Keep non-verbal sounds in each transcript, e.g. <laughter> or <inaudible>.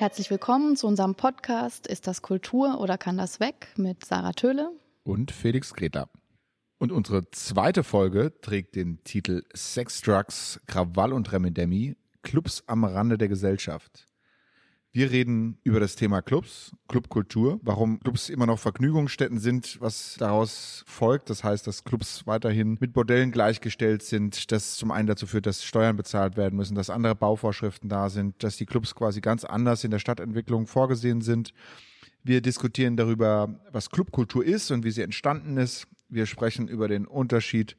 Herzlich willkommen zu unserem Podcast Ist das Kultur oder kann das weg mit Sarah Töhle und Felix Greta. Und unsere zweite Folge trägt den Titel Sex, Drugs, Krawall und Remedemi, Clubs am Rande der Gesellschaft. Wir reden über das Thema Clubs, Clubkultur, warum Clubs immer noch Vergnügungsstätten sind, was daraus folgt. Das heißt, dass Clubs weiterhin mit Bordellen gleichgestellt sind, das zum einen dazu führt, dass Steuern bezahlt werden müssen, dass andere Bauvorschriften da sind, dass die Clubs quasi ganz anders in der Stadtentwicklung vorgesehen sind. Wir diskutieren darüber, was Clubkultur ist und wie sie entstanden ist. Wir sprechen über den Unterschied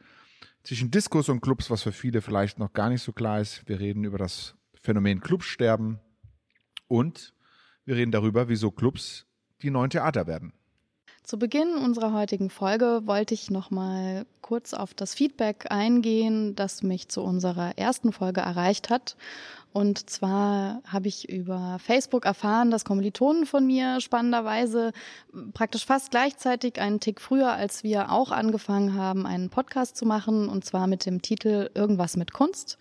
zwischen Diskos und Clubs, was für viele vielleicht noch gar nicht so klar ist. Wir reden über das Phänomen Clubsterben und wir reden darüber, wieso Clubs die neuen Theater werden. Zu Beginn unserer heutigen Folge wollte ich noch mal kurz auf das Feedback eingehen, das mich zu unserer ersten Folge erreicht hat und zwar habe ich über Facebook erfahren, dass Kommilitonen von mir spannenderweise praktisch fast gleichzeitig einen Tick früher, als wir auch angefangen haben, einen Podcast zu machen, und zwar mit dem Titel Irgendwas mit Kunst.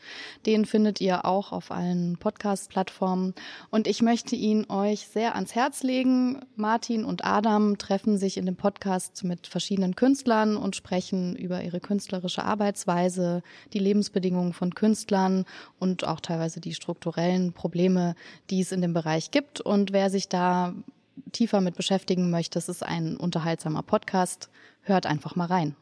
Den findet ihr auch auf allen Podcast-Plattformen. Und ich möchte ihn euch sehr ans Herz legen. Martin und Adam treffen sich in dem Podcast mit verschiedenen Künstlern und sprechen über ihre künstlerische Arbeitsweise, die Lebensbedingungen von Künstlern und auch teilweise die strukturellen Probleme, die es in dem Bereich gibt. Und wer sich da tiefer mit beschäftigen möchte, es ist ein unterhaltsamer Podcast. Hört einfach mal rein.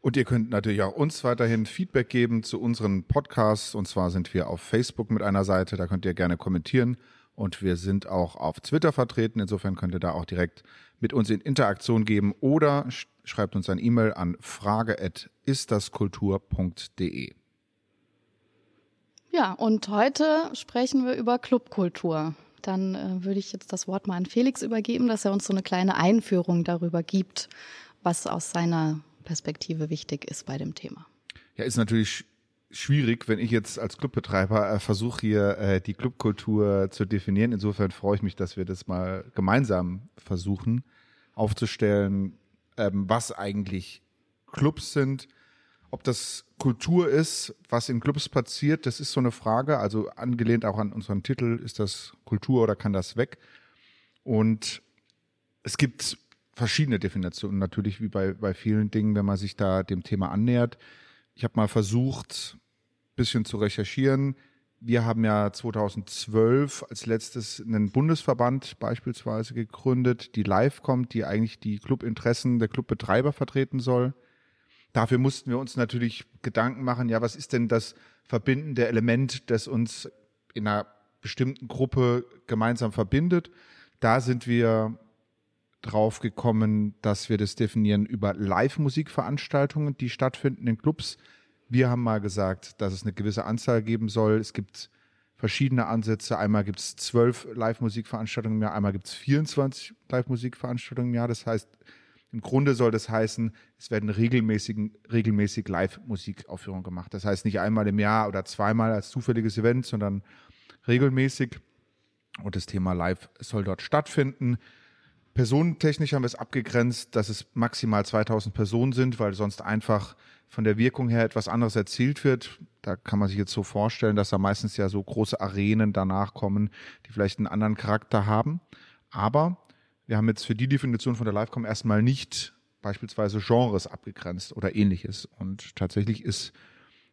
Und ihr könnt natürlich auch uns weiterhin Feedback geben zu unseren Podcasts. Und zwar sind wir auf Facebook mit einer Seite, da könnt ihr gerne kommentieren. Und wir sind auch auf Twitter vertreten. Insofern könnt ihr da auch direkt mit uns in Interaktion geben oder schreibt uns ein E-Mail an frage.istdaskultur.de. Ja, und heute sprechen wir über Clubkultur. Dann äh, würde ich jetzt das Wort mal an Felix übergeben, dass er uns so eine kleine Einführung darüber gibt, was aus seiner Perspektive wichtig ist bei dem Thema. Ja, ist natürlich schwierig, wenn ich jetzt als Clubbetreiber äh, versuche hier äh, die Clubkultur zu definieren. Insofern freue ich mich, dass wir das mal gemeinsam versuchen aufzustellen, ähm, was eigentlich Clubs sind, ob das Kultur ist, was in Clubs passiert, das ist so eine Frage. Also angelehnt auch an unseren Titel, ist das Kultur oder kann das weg? Und es gibt verschiedene Definitionen natürlich, wie bei, bei vielen Dingen, wenn man sich da dem Thema annähert. Ich habe mal versucht, bisschen zu recherchieren. Wir haben ja 2012 als letztes einen Bundesverband beispielsweise gegründet, die live kommt, die eigentlich die Clubinteressen der Clubbetreiber vertreten soll. Dafür mussten wir uns natürlich Gedanken machen, ja, was ist denn das verbindende Element, das uns in einer bestimmten Gruppe gemeinsam verbindet? Da sind wir drauf gekommen, dass wir das definieren über Live-Musikveranstaltungen, die stattfinden in Clubs. Wir haben mal gesagt, dass es eine gewisse Anzahl geben soll. Es gibt verschiedene Ansätze. Einmal gibt es zwölf Live-Musikveranstaltungen im Jahr, einmal gibt es 24 Live-Musikveranstaltungen im Jahr. Das heißt, im Grunde soll das heißen, es werden regelmäßig, regelmäßig Live-Musikaufführungen gemacht. Das heißt nicht einmal im Jahr oder zweimal als zufälliges Event, sondern regelmäßig. Und das Thema Live soll dort stattfinden. Personentechnisch haben wir es abgegrenzt, dass es maximal 2000 Personen sind, weil sonst einfach von der Wirkung her etwas anderes erzielt wird. Da kann man sich jetzt so vorstellen, dass da meistens ja so große Arenen danach kommen, die vielleicht einen anderen Charakter haben. Aber wir haben jetzt für die Definition von der Livecom erstmal nicht beispielsweise Genres abgegrenzt oder ähnliches. Und tatsächlich ist,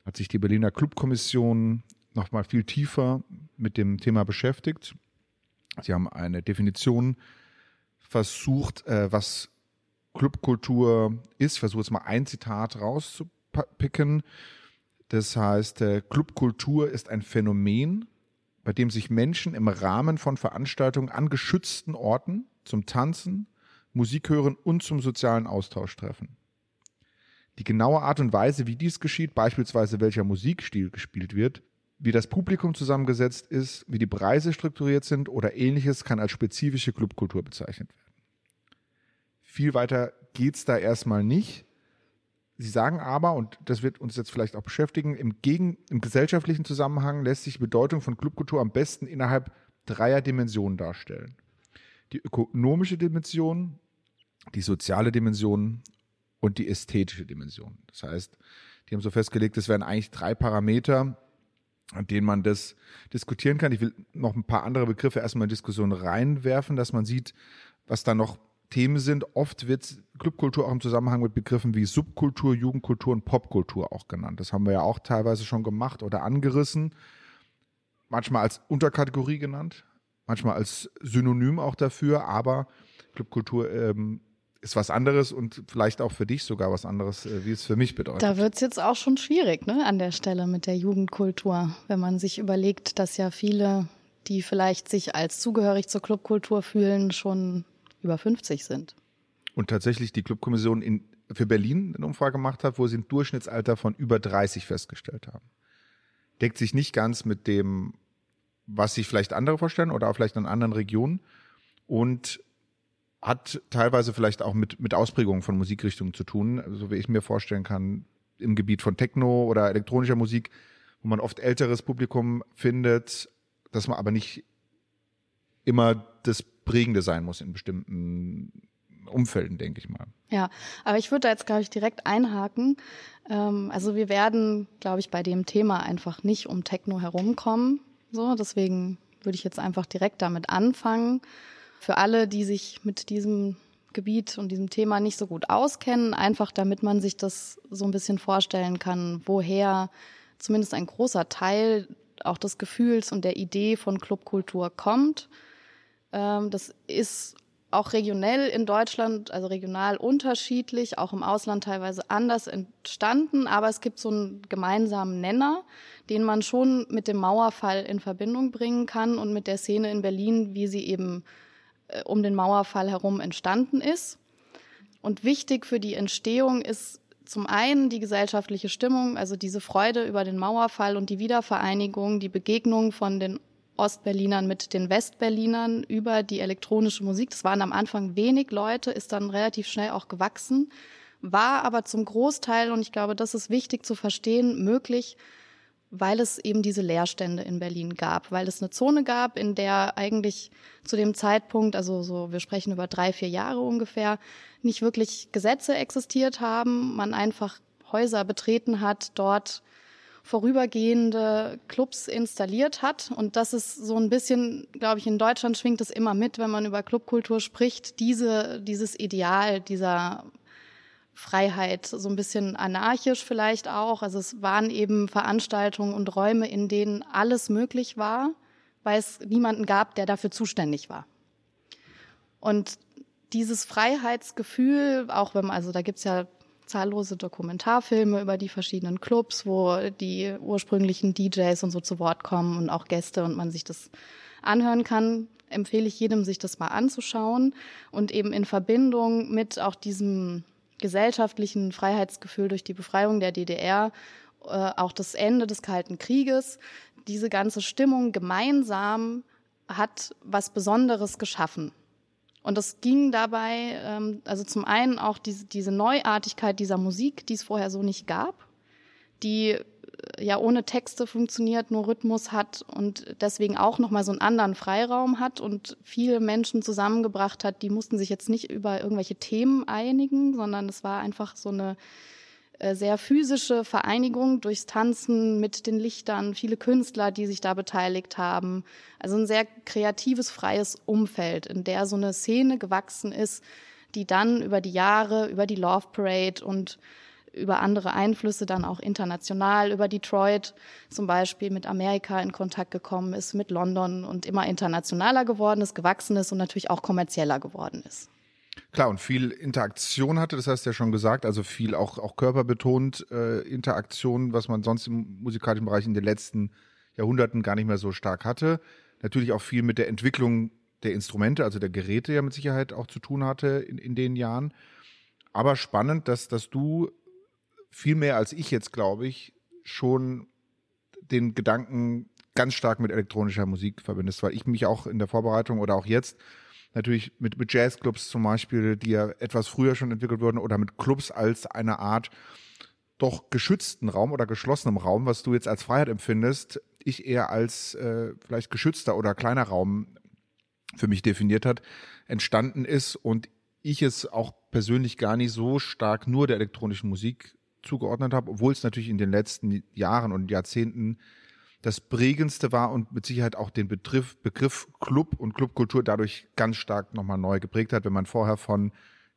hat sich die Berliner Clubkommission nochmal viel tiefer mit dem Thema beschäftigt. Sie haben eine Definition versucht, äh, was Clubkultur ist. Ich versuche jetzt mal ein Zitat rauszupicken. Das heißt, äh, Clubkultur ist ein Phänomen, bei dem sich Menschen im Rahmen von Veranstaltungen an geschützten Orten zum Tanzen, Musik hören und zum sozialen Austausch treffen. Die genaue Art und Weise, wie dies geschieht, beispielsweise welcher Musikstil gespielt wird, wie das Publikum zusammengesetzt ist, wie die Preise strukturiert sind oder ähnliches, kann als spezifische Clubkultur bezeichnet werden. Viel weiter geht's da erstmal nicht. Sie sagen aber, und das wird uns jetzt vielleicht auch beschäftigen, im, Gegen, im gesellschaftlichen Zusammenhang lässt sich die Bedeutung von Clubkultur am besten innerhalb dreier Dimensionen darstellen die ökonomische Dimension, die soziale Dimension und die ästhetische Dimension. Das heißt, die haben so festgelegt, es wären eigentlich drei Parameter, an denen man das diskutieren kann. Ich will noch ein paar andere Begriffe erstmal in Diskussion reinwerfen, dass man sieht, was da noch Themen sind. Oft wird Clubkultur auch im Zusammenhang mit Begriffen wie Subkultur, Jugendkultur und Popkultur auch genannt. Das haben wir ja auch teilweise schon gemacht oder angerissen. Manchmal als Unterkategorie genannt, manchmal als Synonym auch dafür, aber Clubkultur ähm, ist was anderes und vielleicht auch für dich sogar was anderes, äh, wie es für mich bedeutet. Da wird es jetzt auch schon schwierig, ne, an der Stelle mit der Jugendkultur, wenn man sich überlegt, dass ja viele, die vielleicht sich als zugehörig zur Clubkultur fühlen, schon über 50 sind. Und tatsächlich die Clubkommission in, für Berlin eine Umfrage gemacht hat, wo sie ein Durchschnittsalter von über 30 festgestellt haben. Deckt sich nicht ganz mit dem, was sich vielleicht andere vorstellen oder auch vielleicht in anderen Regionen. Und hat teilweise vielleicht auch mit, mit Ausprägungen von Musikrichtungen zu tun, so wie ich mir vorstellen kann, im Gebiet von Techno oder elektronischer Musik, wo man oft älteres Publikum findet, dass man aber nicht immer das Prägende sein muss in bestimmten Umfelden, denke ich mal. Ja, aber ich würde da jetzt, glaube ich, direkt einhaken. Ähm, also wir werden, glaube ich, bei dem Thema einfach nicht um Techno herumkommen. So, deswegen würde ich jetzt einfach direkt damit anfangen für alle, die sich mit diesem Gebiet und diesem Thema nicht so gut auskennen, einfach damit man sich das so ein bisschen vorstellen kann, woher zumindest ein großer Teil auch des Gefühls und der Idee von Clubkultur kommt. Ähm, das ist auch regionell in Deutschland, also regional unterschiedlich, auch im Ausland teilweise anders entstanden, aber es gibt so einen gemeinsamen Nenner, den man schon mit dem Mauerfall in Verbindung bringen kann und mit der Szene in Berlin, wie sie eben äh, um den Mauerfall herum entstanden ist. Und wichtig für die Entstehung ist zum einen die gesellschaftliche Stimmung, also diese Freude über den Mauerfall und die Wiedervereinigung, die Begegnung von den Ostberlinern mit den Westberlinern über die elektronische Musik. Das waren am Anfang wenig Leute, ist dann relativ schnell auch gewachsen, war aber zum Großteil, und ich glaube, das ist wichtig zu verstehen, möglich weil es eben diese Leerstände in Berlin gab, weil es eine Zone gab, in der eigentlich zu dem Zeitpunkt, also so, wir sprechen über drei, vier Jahre ungefähr, nicht wirklich Gesetze existiert haben, man einfach Häuser betreten hat, dort vorübergehende Clubs installiert hat. Und das ist so ein bisschen, glaube ich, in Deutschland schwingt es immer mit, wenn man über Clubkultur spricht, diese, dieses Ideal dieser Freiheit, so ein bisschen anarchisch vielleicht auch. Also es waren eben Veranstaltungen und Räume, in denen alles möglich war, weil es niemanden gab, der dafür zuständig war. Und dieses Freiheitsgefühl, auch wenn man, also da gibt's ja zahllose Dokumentarfilme über die verschiedenen Clubs, wo die ursprünglichen DJs und so zu Wort kommen und auch Gäste und man sich das anhören kann, empfehle ich jedem, sich das mal anzuschauen und eben in Verbindung mit auch diesem gesellschaftlichen Freiheitsgefühl durch die Befreiung der DDR, äh, auch das Ende des Kalten Krieges, diese ganze Stimmung gemeinsam hat was Besonderes geschaffen. Und es ging dabei, ähm, also zum einen auch diese, diese Neuartigkeit dieser Musik, die es vorher so nicht gab, die ja ohne Texte funktioniert, nur Rhythmus hat und deswegen auch nochmal so einen anderen Freiraum hat und viele Menschen zusammengebracht hat, die mussten sich jetzt nicht über irgendwelche Themen einigen, sondern es war einfach so eine äh, sehr physische Vereinigung durchs Tanzen mit den Lichtern, viele Künstler, die sich da beteiligt haben. Also ein sehr kreatives, freies Umfeld, in der so eine Szene gewachsen ist, die dann über die Jahre, über die Love Parade und über andere Einflüsse dann auch international, über Detroit zum Beispiel mit Amerika in Kontakt gekommen ist, mit London und immer internationaler geworden ist, gewachsen ist und natürlich auch kommerzieller geworden ist. Klar, und viel Interaktion hatte, das hast du ja schon gesagt, also viel auch, auch körperbetont äh, Interaktion, was man sonst im musikalischen Bereich in den letzten Jahrhunderten gar nicht mehr so stark hatte. Natürlich auch viel mit der Entwicklung der Instrumente, also der Geräte ja mit Sicherheit auch zu tun hatte in, in den Jahren. Aber spannend, dass, dass du viel mehr als ich jetzt, glaube ich, schon den Gedanken ganz stark mit elektronischer Musik verbindest, weil ich mich auch in der Vorbereitung oder auch jetzt natürlich mit, mit Jazzclubs zum Beispiel, die ja etwas früher schon entwickelt wurden, oder mit Clubs als eine Art doch geschützten Raum oder geschlossenem Raum, was du jetzt als Freiheit empfindest, ich eher als äh, vielleicht geschützter oder kleiner Raum für mich definiert hat, entstanden ist und ich es auch persönlich gar nicht so stark nur der elektronischen Musik zugeordnet habe, obwohl es natürlich in den letzten Jahren und Jahrzehnten das prägendste war und mit Sicherheit auch den Begriff, Begriff Club und Clubkultur dadurch ganz stark nochmal neu geprägt hat. Wenn man vorher von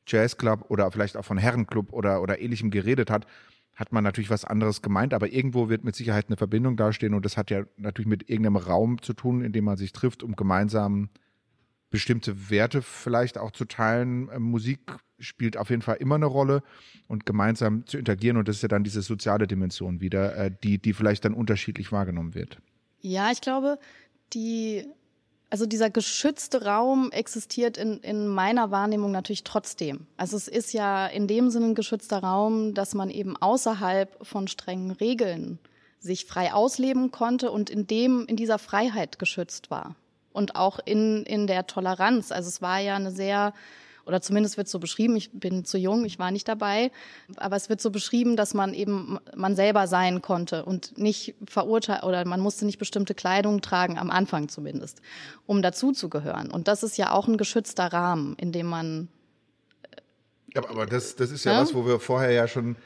Jazzclub oder vielleicht auch von Herrenclub oder, oder ähnlichem geredet hat, hat man natürlich was anderes gemeint, aber irgendwo wird mit Sicherheit eine Verbindung dastehen und das hat ja natürlich mit irgendeinem Raum zu tun, in dem man sich trifft, um gemeinsam bestimmte Werte vielleicht auch zu teilen. Ähm, Musik spielt auf jeden Fall immer eine Rolle und gemeinsam zu interagieren und das ist ja dann diese soziale Dimension wieder, äh, die, die vielleicht dann unterschiedlich wahrgenommen wird. Ja, ich glaube, die, also dieser geschützte Raum existiert in, in meiner Wahrnehmung natürlich trotzdem. Also es ist ja in dem Sinne ein geschützter Raum, dass man eben außerhalb von strengen Regeln sich frei ausleben konnte und in dem, in dieser Freiheit geschützt war und auch in, in der Toleranz. Also es war ja eine sehr, oder zumindest wird so beschrieben, ich bin zu jung, ich war nicht dabei, aber es wird so beschrieben, dass man eben man selber sein konnte und nicht verurteilt oder man musste nicht bestimmte Kleidung tragen, am Anfang zumindest, um dazuzugehören. Und das ist ja auch ein geschützter Rahmen, in dem man. Ja, aber das, das ist ja, ja was, wo wir vorher ja schon ein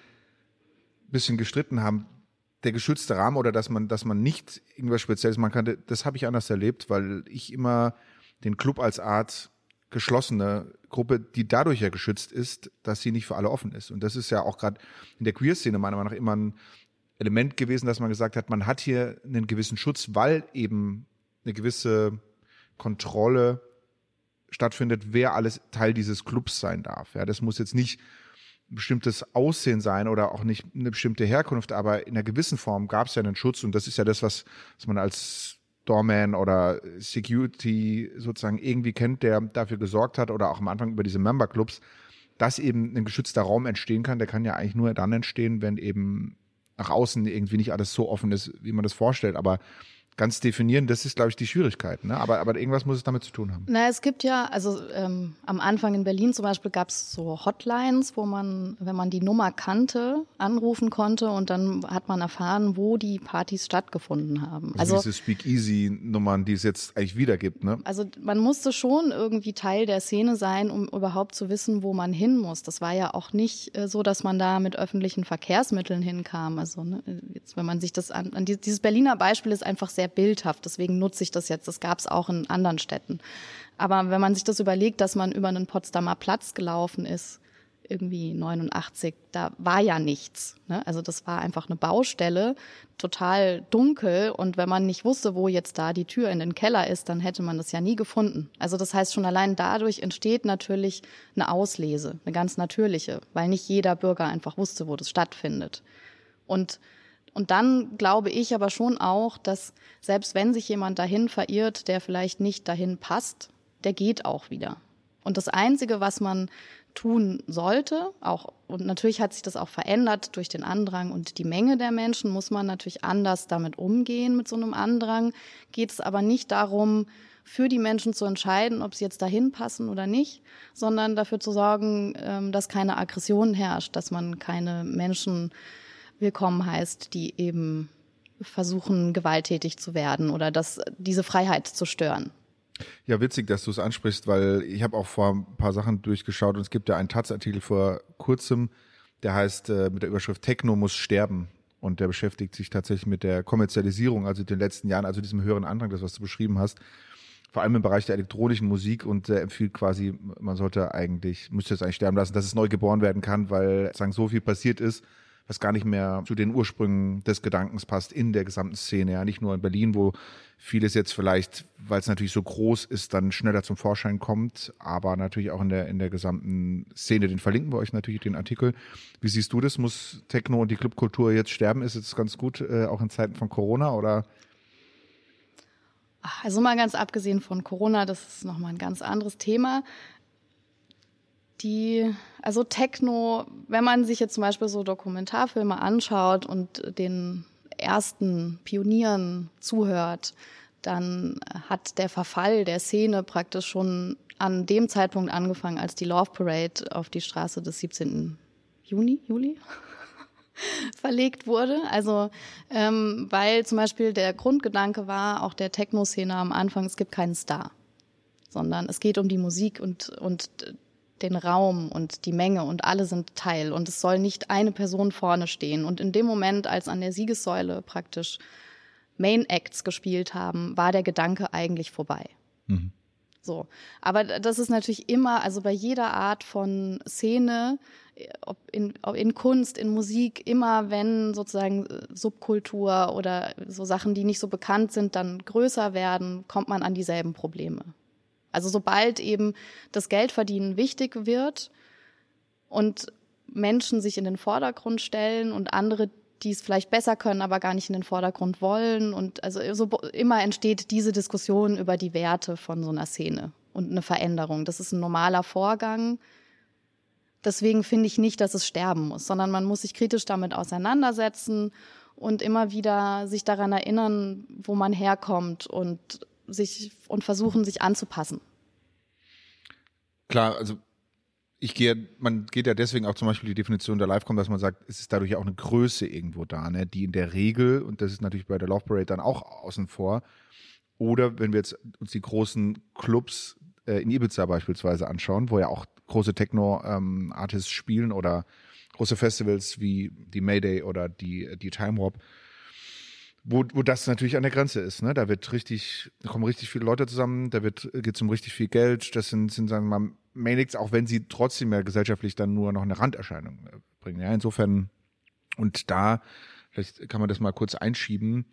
bisschen gestritten haben der geschützte Rahmen oder dass man, dass man nicht irgendwas Spezielles machen kann, das habe ich anders erlebt, weil ich immer den Club als Art geschlossene Gruppe, die dadurch ja geschützt ist, dass sie nicht für alle offen ist. Und das ist ja auch gerade in der Queer-Szene meiner Meinung nach immer ein Element gewesen, dass man gesagt hat, man hat hier einen gewissen Schutz, weil eben eine gewisse Kontrolle stattfindet, wer alles Teil dieses Clubs sein darf. Ja, das muss jetzt nicht bestimmtes Aussehen sein oder auch nicht eine bestimmte Herkunft, aber in einer gewissen Form gab es ja einen Schutz und das ist ja das, was, was man als Doorman oder Security sozusagen irgendwie kennt, der dafür gesorgt hat oder auch am Anfang über diese Member-Clubs, dass eben ein geschützter Raum entstehen kann. Der kann ja eigentlich nur dann entstehen, wenn eben nach außen irgendwie nicht alles so offen ist, wie man das vorstellt. Aber ganz definieren, das ist, glaube ich, die Schwierigkeit. Ne? Aber, aber irgendwas muss es damit zu tun haben. Na, es gibt ja, also ähm, am Anfang in Berlin zum Beispiel gab es so Hotlines, wo man, wenn man die Nummer kannte, anrufen konnte und dann hat man erfahren, wo die Partys stattgefunden haben. Also, also diese Speakeasy-Nummern, die es jetzt eigentlich wieder gibt. Ne? Also man musste schon irgendwie Teil der Szene sein, um überhaupt zu wissen, wo man hin muss. Das war ja auch nicht äh, so, dass man da mit öffentlichen Verkehrsmitteln hinkam. Also ne, jetzt, wenn man sich das an, an dieses Berliner Beispiel ist einfach sehr sehr bildhaft. Deswegen nutze ich das jetzt. Das gab es auch in anderen Städten. Aber wenn man sich das überlegt, dass man über einen Potsdamer Platz gelaufen ist, irgendwie 89, da war ja nichts. Ne? Also das war einfach eine Baustelle, total dunkel. Und wenn man nicht wusste, wo jetzt da die Tür in den Keller ist, dann hätte man das ja nie gefunden. Also das heißt, schon allein dadurch entsteht natürlich eine Auslese, eine ganz natürliche, weil nicht jeder Bürger einfach wusste, wo das stattfindet. Und und dann glaube ich aber schon auch, dass selbst wenn sich jemand dahin verirrt, der vielleicht nicht dahin passt, der geht auch wieder. Und das Einzige, was man tun sollte, auch, und natürlich hat sich das auch verändert durch den Andrang und die Menge der Menschen, muss man natürlich anders damit umgehen mit so einem Andrang. Geht es aber nicht darum, für die Menschen zu entscheiden, ob sie jetzt dahin passen oder nicht, sondern dafür zu sorgen, ähm, dass keine Aggression herrscht, dass man keine Menschen willkommen heißt, die eben versuchen, gewalttätig zu werden oder das, diese Freiheit zu stören. Ja, witzig, dass du es ansprichst, weil ich habe auch vor ein paar Sachen durchgeschaut und es gibt ja einen Taz-Artikel vor kurzem, der heißt äh, mit der Überschrift Techno muss sterben. Und der beschäftigt sich tatsächlich mit der Kommerzialisierung, also in den letzten Jahren, also diesem höheren Andrang, das was du beschrieben hast, vor allem im Bereich der elektronischen Musik und äh, empfiehlt quasi, man sollte eigentlich, müsste es eigentlich sterben lassen, dass es neu geboren werden kann, weil sagen so viel passiert ist, was gar nicht mehr zu den Ursprüngen des Gedankens passt in der gesamten Szene. Ja, nicht nur in Berlin, wo vieles jetzt vielleicht, weil es natürlich so groß ist, dann schneller zum Vorschein kommt, aber natürlich auch in der, in der gesamten Szene. Den verlinken wir euch natürlich, den Artikel. Wie siehst du das? Muss Techno und die Clubkultur jetzt sterben? Ist es ganz gut, äh, auch in Zeiten von Corona oder? Also mal ganz abgesehen von Corona, das ist nochmal ein ganz anderes Thema die, also Techno, wenn man sich jetzt zum Beispiel so Dokumentarfilme anschaut und den ersten Pionieren zuhört, dann hat der Verfall der Szene praktisch schon an dem Zeitpunkt angefangen, als die Love Parade auf die Straße des 17. Juni, Juli <laughs> verlegt wurde. Also ähm, weil zum Beispiel der Grundgedanke war, auch der Techno-Szene am Anfang, es gibt keinen Star, sondern es geht um die Musik und, und den Raum und die Menge und alle sind Teil und es soll nicht eine Person vorne stehen. Und in dem Moment, als an der Siegessäule praktisch Main Acts gespielt haben, war der Gedanke eigentlich vorbei. Mhm. So. Aber das ist natürlich immer, also bei jeder Art von Szene, ob in, ob in Kunst, in Musik, immer wenn sozusagen äh, Subkultur oder so Sachen, die nicht so bekannt sind, dann größer werden, kommt man an dieselben Probleme. Also sobald eben das Geldverdienen wichtig wird und Menschen sich in den Vordergrund stellen und andere, die es vielleicht besser können, aber gar nicht in den Vordergrund wollen. Und also so immer entsteht diese Diskussion über die Werte von so einer Szene und eine Veränderung. Das ist ein normaler Vorgang. Deswegen finde ich nicht, dass es sterben muss, sondern man muss sich kritisch damit auseinandersetzen und immer wieder sich daran erinnern, wo man herkommt und sich und versuchen, sich anzupassen. Klar, also ich gehe, man geht ja deswegen auch zum Beispiel die Definition der Livecom, dass man sagt, es ist dadurch auch eine Größe irgendwo da, ne, die in der Regel, und das ist natürlich bei der Love Parade dann auch außen vor, oder wenn wir jetzt uns die großen Clubs äh, in Ibiza beispielsweise anschauen, wo ja auch große Techno-Artists ähm, spielen oder große Festivals wie die Mayday oder die, die Time Warp, wo, wo das natürlich an der Grenze ist. Ne? Da wird richtig, da kommen richtig viele Leute zusammen, da wird geht es um richtig viel Geld. Das sind, sind sagen wir mal, Manics, auch wenn sie trotzdem ja gesellschaftlich dann nur noch eine Randerscheinung äh, bringen. Ja, insofern, und da, vielleicht kann man das mal kurz einschieben,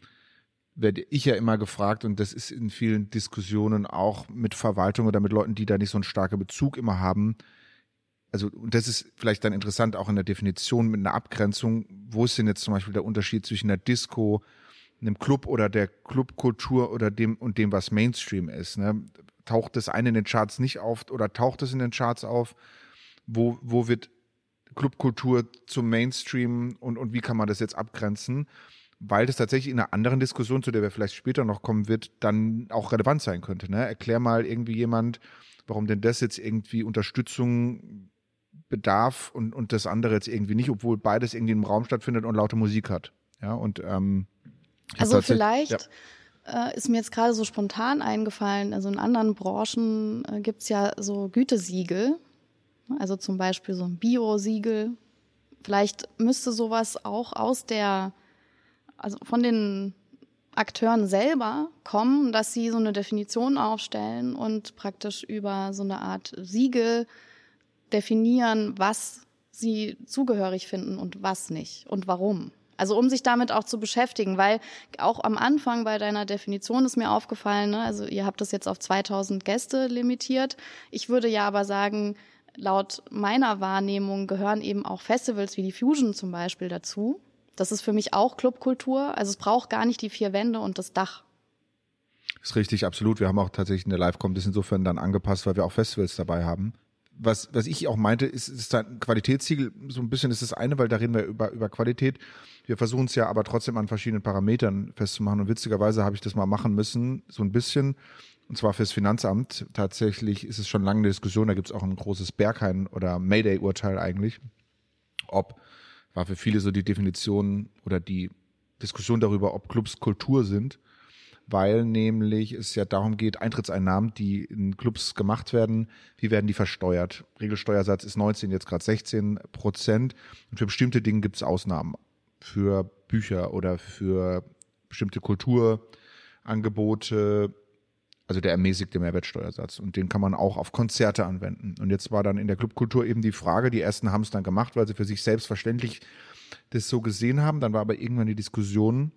werde ich ja immer gefragt, und das ist in vielen Diskussionen auch mit Verwaltung oder mit Leuten, die da nicht so einen starken Bezug immer haben. Also, und das ist vielleicht dann interessant auch in der Definition mit einer Abgrenzung. Wo ist denn jetzt zum Beispiel der Unterschied zwischen einer Disco, einem Club oder der Clubkultur oder dem und dem, was Mainstream ist. Ne? Taucht das eine in den Charts nicht auf oder taucht es in den Charts auf? Wo, wo wird Clubkultur zum Mainstream und, und wie kann man das jetzt abgrenzen? Weil das tatsächlich in einer anderen Diskussion, zu der wir vielleicht später noch kommen wird, dann auch relevant sein könnte. Ne? Erklär mal irgendwie jemand, warum denn das jetzt irgendwie Unterstützung bedarf und, und das andere jetzt irgendwie nicht, obwohl beides irgendwie im Raum stattfindet und laute Musik hat. Ja, und ähm, also vielleicht ja. äh, ist mir jetzt gerade so spontan eingefallen, also in anderen Branchen äh, gibt's ja so Gütesiegel, also zum Beispiel so ein Bio-Siegel. Vielleicht müsste sowas auch aus der, also von den Akteuren selber kommen, dass sie so eine Definition aufstellen und praktisch über so eine Art Siegel definieren, was sie zugehörig finden und was nicht und warum. Also um sich damit auch zu beschäftigen, weil auch am Anfang bei deiner Definition ist mir aufgefallen, ne, also ihr habt das jetzt auf 2000 Gäste limitiert. Ich würde ja aber sagen, laut meiner Wahrnehmung gehören eben auch Festivals wie die Fusion zum Beispiel dazu. Das ist für mich auch Clubkultur. Also es braucht gar nicht die vier Wände und das Dach. Ist richtig, absolut. Wir haben auch tatsächlich eine Live-Com das insofern dann angepasst, weil wir auch Festivals dabei haben was, was ich auch meinte, ist, ist ein Qualitätssiegel, so ein bisschen ist das eine, weil da reden wir über, über Qualität. Wir versuchen es ja aber trotzdem an verschiedenen Parametern festzumachen. Und witzigerweise habe ich das mal machen müssen, so ein bisschen. Und zwar fürs Finanzamt. Tatsächlich ist es schon lange eine Diskussion, da gibt es auch ein großes Berghain- oder Mayday-Urteil eigentlich. Ob, war für viele so die Definition oder die Diskussion darüber, ob Clubs Kultur sind weil nämlich es ja darum geht, Eintrittseinnahmen, die in Clubs gemacht werden, wie werden die versteuert? Regelsteuersatz ist 19, jetzt gerade 16 Prozent. Und für bestimmte Dinge gibt es Ausnahmen. Für Bücher oder für bestimmte Kulturangebote, also der ermäßigte Mehrwertsteuersatz. Und den kann man auch auf Konzerte anwenden. Und jetzt war dann in der Clubkultur eben die Frage, die ersten haben es dann gemacht, weil sie für sich selbstverständlich das so gesehen haben. Dann war aber irgendwann die Diskussion,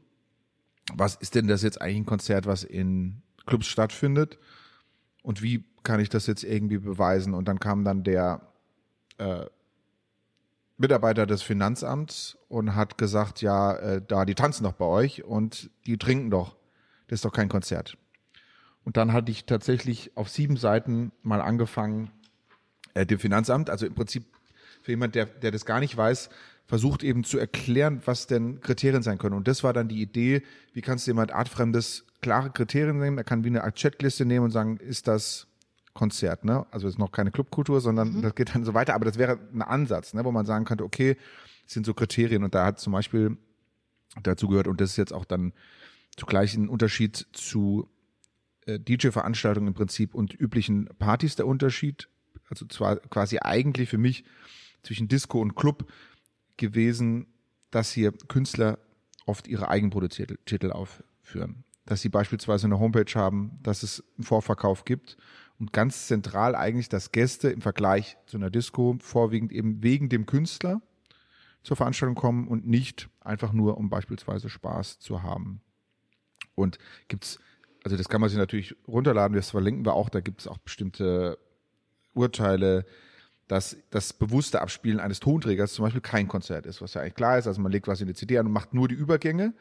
was ist denn das jetzt eigentlich ein Konzert, was in Clubs stattfindet? Und wie kann ich das jetzt irgendwie beweisen? Und dann kam dann der äh, Mitarbeiter des Finanzamts und hat gesagt, ja, äh, da, die tanzen doch bei euch und die trinken doch. Das ist doch kein Konzert. Und dann hatte ich tatsächlich auf sieben Seiten mal angefangen, äh, dem Finanzamt, also im Prinzip für jemand, der, der das gar nicht weiß, versucht eben zu erklären, was denn Kriterien sein können. Und das war dann die Idee, wie kannst du jemand artfremdes, klare Kriterien nehmen? Er kann wie eine Art Checkliste nehmen und sagen, ist das Konzert, ne? Also ist noch keine Clubkultur, sondern mhm. das geht dann so weiter. Aber das wäre ein Ansatz, ne? wo man sagen könnte, okay, das sind so Kriterien. Und da hat zum Beispiel dazu gehört, und das ist jetzt auch dann zugleich ein Unterschied zu äh, DJ-Veranstaltungen im Prinzip und üblichen Partys der Unterschied. Also zwar quasi eigentlich für mich zwischen Disco und Club gewesen, dass hier Künstler oft ihre eigenproduzierten Titel aufführen. führen. Dass sie beispielsweise eine Homepage haben, dass es einen Vorverkauf gibt und ganz zentral eigentlich, dass Gäste im Vergleich zu einer Disco vorwiegend eben wegen dem Künstler zur Veranstaltung kommen und nicht einfach nur, um beispielsweise Spaß zu haben. Und gibt's, also das kann man sich natürlich runterladen, das verlinken wir auch, da gibt es auch bestimmte Urteile, dass das bewusste Abspielen eines Tonträgers zum Beispiel kein Konzert ist, was ja eigentlich klar ist. Also man legt was in die CD an und macht nur die Übergänge,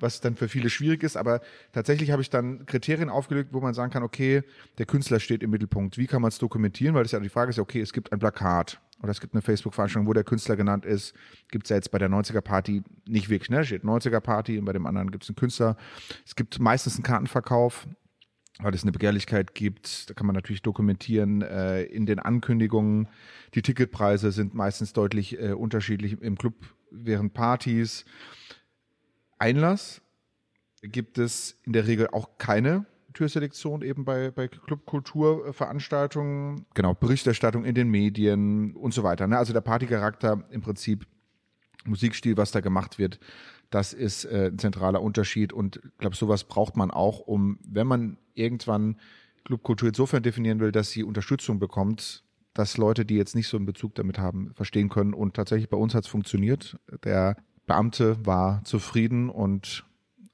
was dann für viele schwierig ist. Aber tatsächlich habe ich dann Kriterien aufgelegt, wo man sagen kann, okay, der Künstler steht im Mittelpunkt. Wie kann man es dokumentieren? Weil das ja die Frage ist okay, es gibt ein Plakat oder es gibt eine Facebook-Veranstaltung, wo der Künstler genannt ist. Gibt es ja jetzt bei der 90er-Party nicht wirklich, ne? Steht 90er-Party und bei dem anderen gibt es einen Künstler. Es gibt meistens einen Kartenverkauf weil es eine Begehrlichkeit gibt. Da kann man natürlich dokumentieren äh, in den Ankündigungen. Die Ticketpreise sind meistens deutlich äh, unterschiedlich im Club während Partys. Einlass gibt es in der Regel auch keine Türselektion eben bei, bei Clubkulturveranstaltungen. Genau, Berichterstattung in den Medien und so weiter. Ne? Also der Partycharakter im Prinzip, Musikstil, was da gemacht wird, das ist äh, ein zentraler Unterschied und ich glaube, sowas braucht man auch, um, wenn man irgendwann Clubkultur insofern definieren will, dass sie Unterstützung bekommt, dass Leute, die jetzt nicht so einen Bezug damit haben, verstehen können. Und tatsächlich bei uns hat es funktioniert. Der Beamte war zufrieden und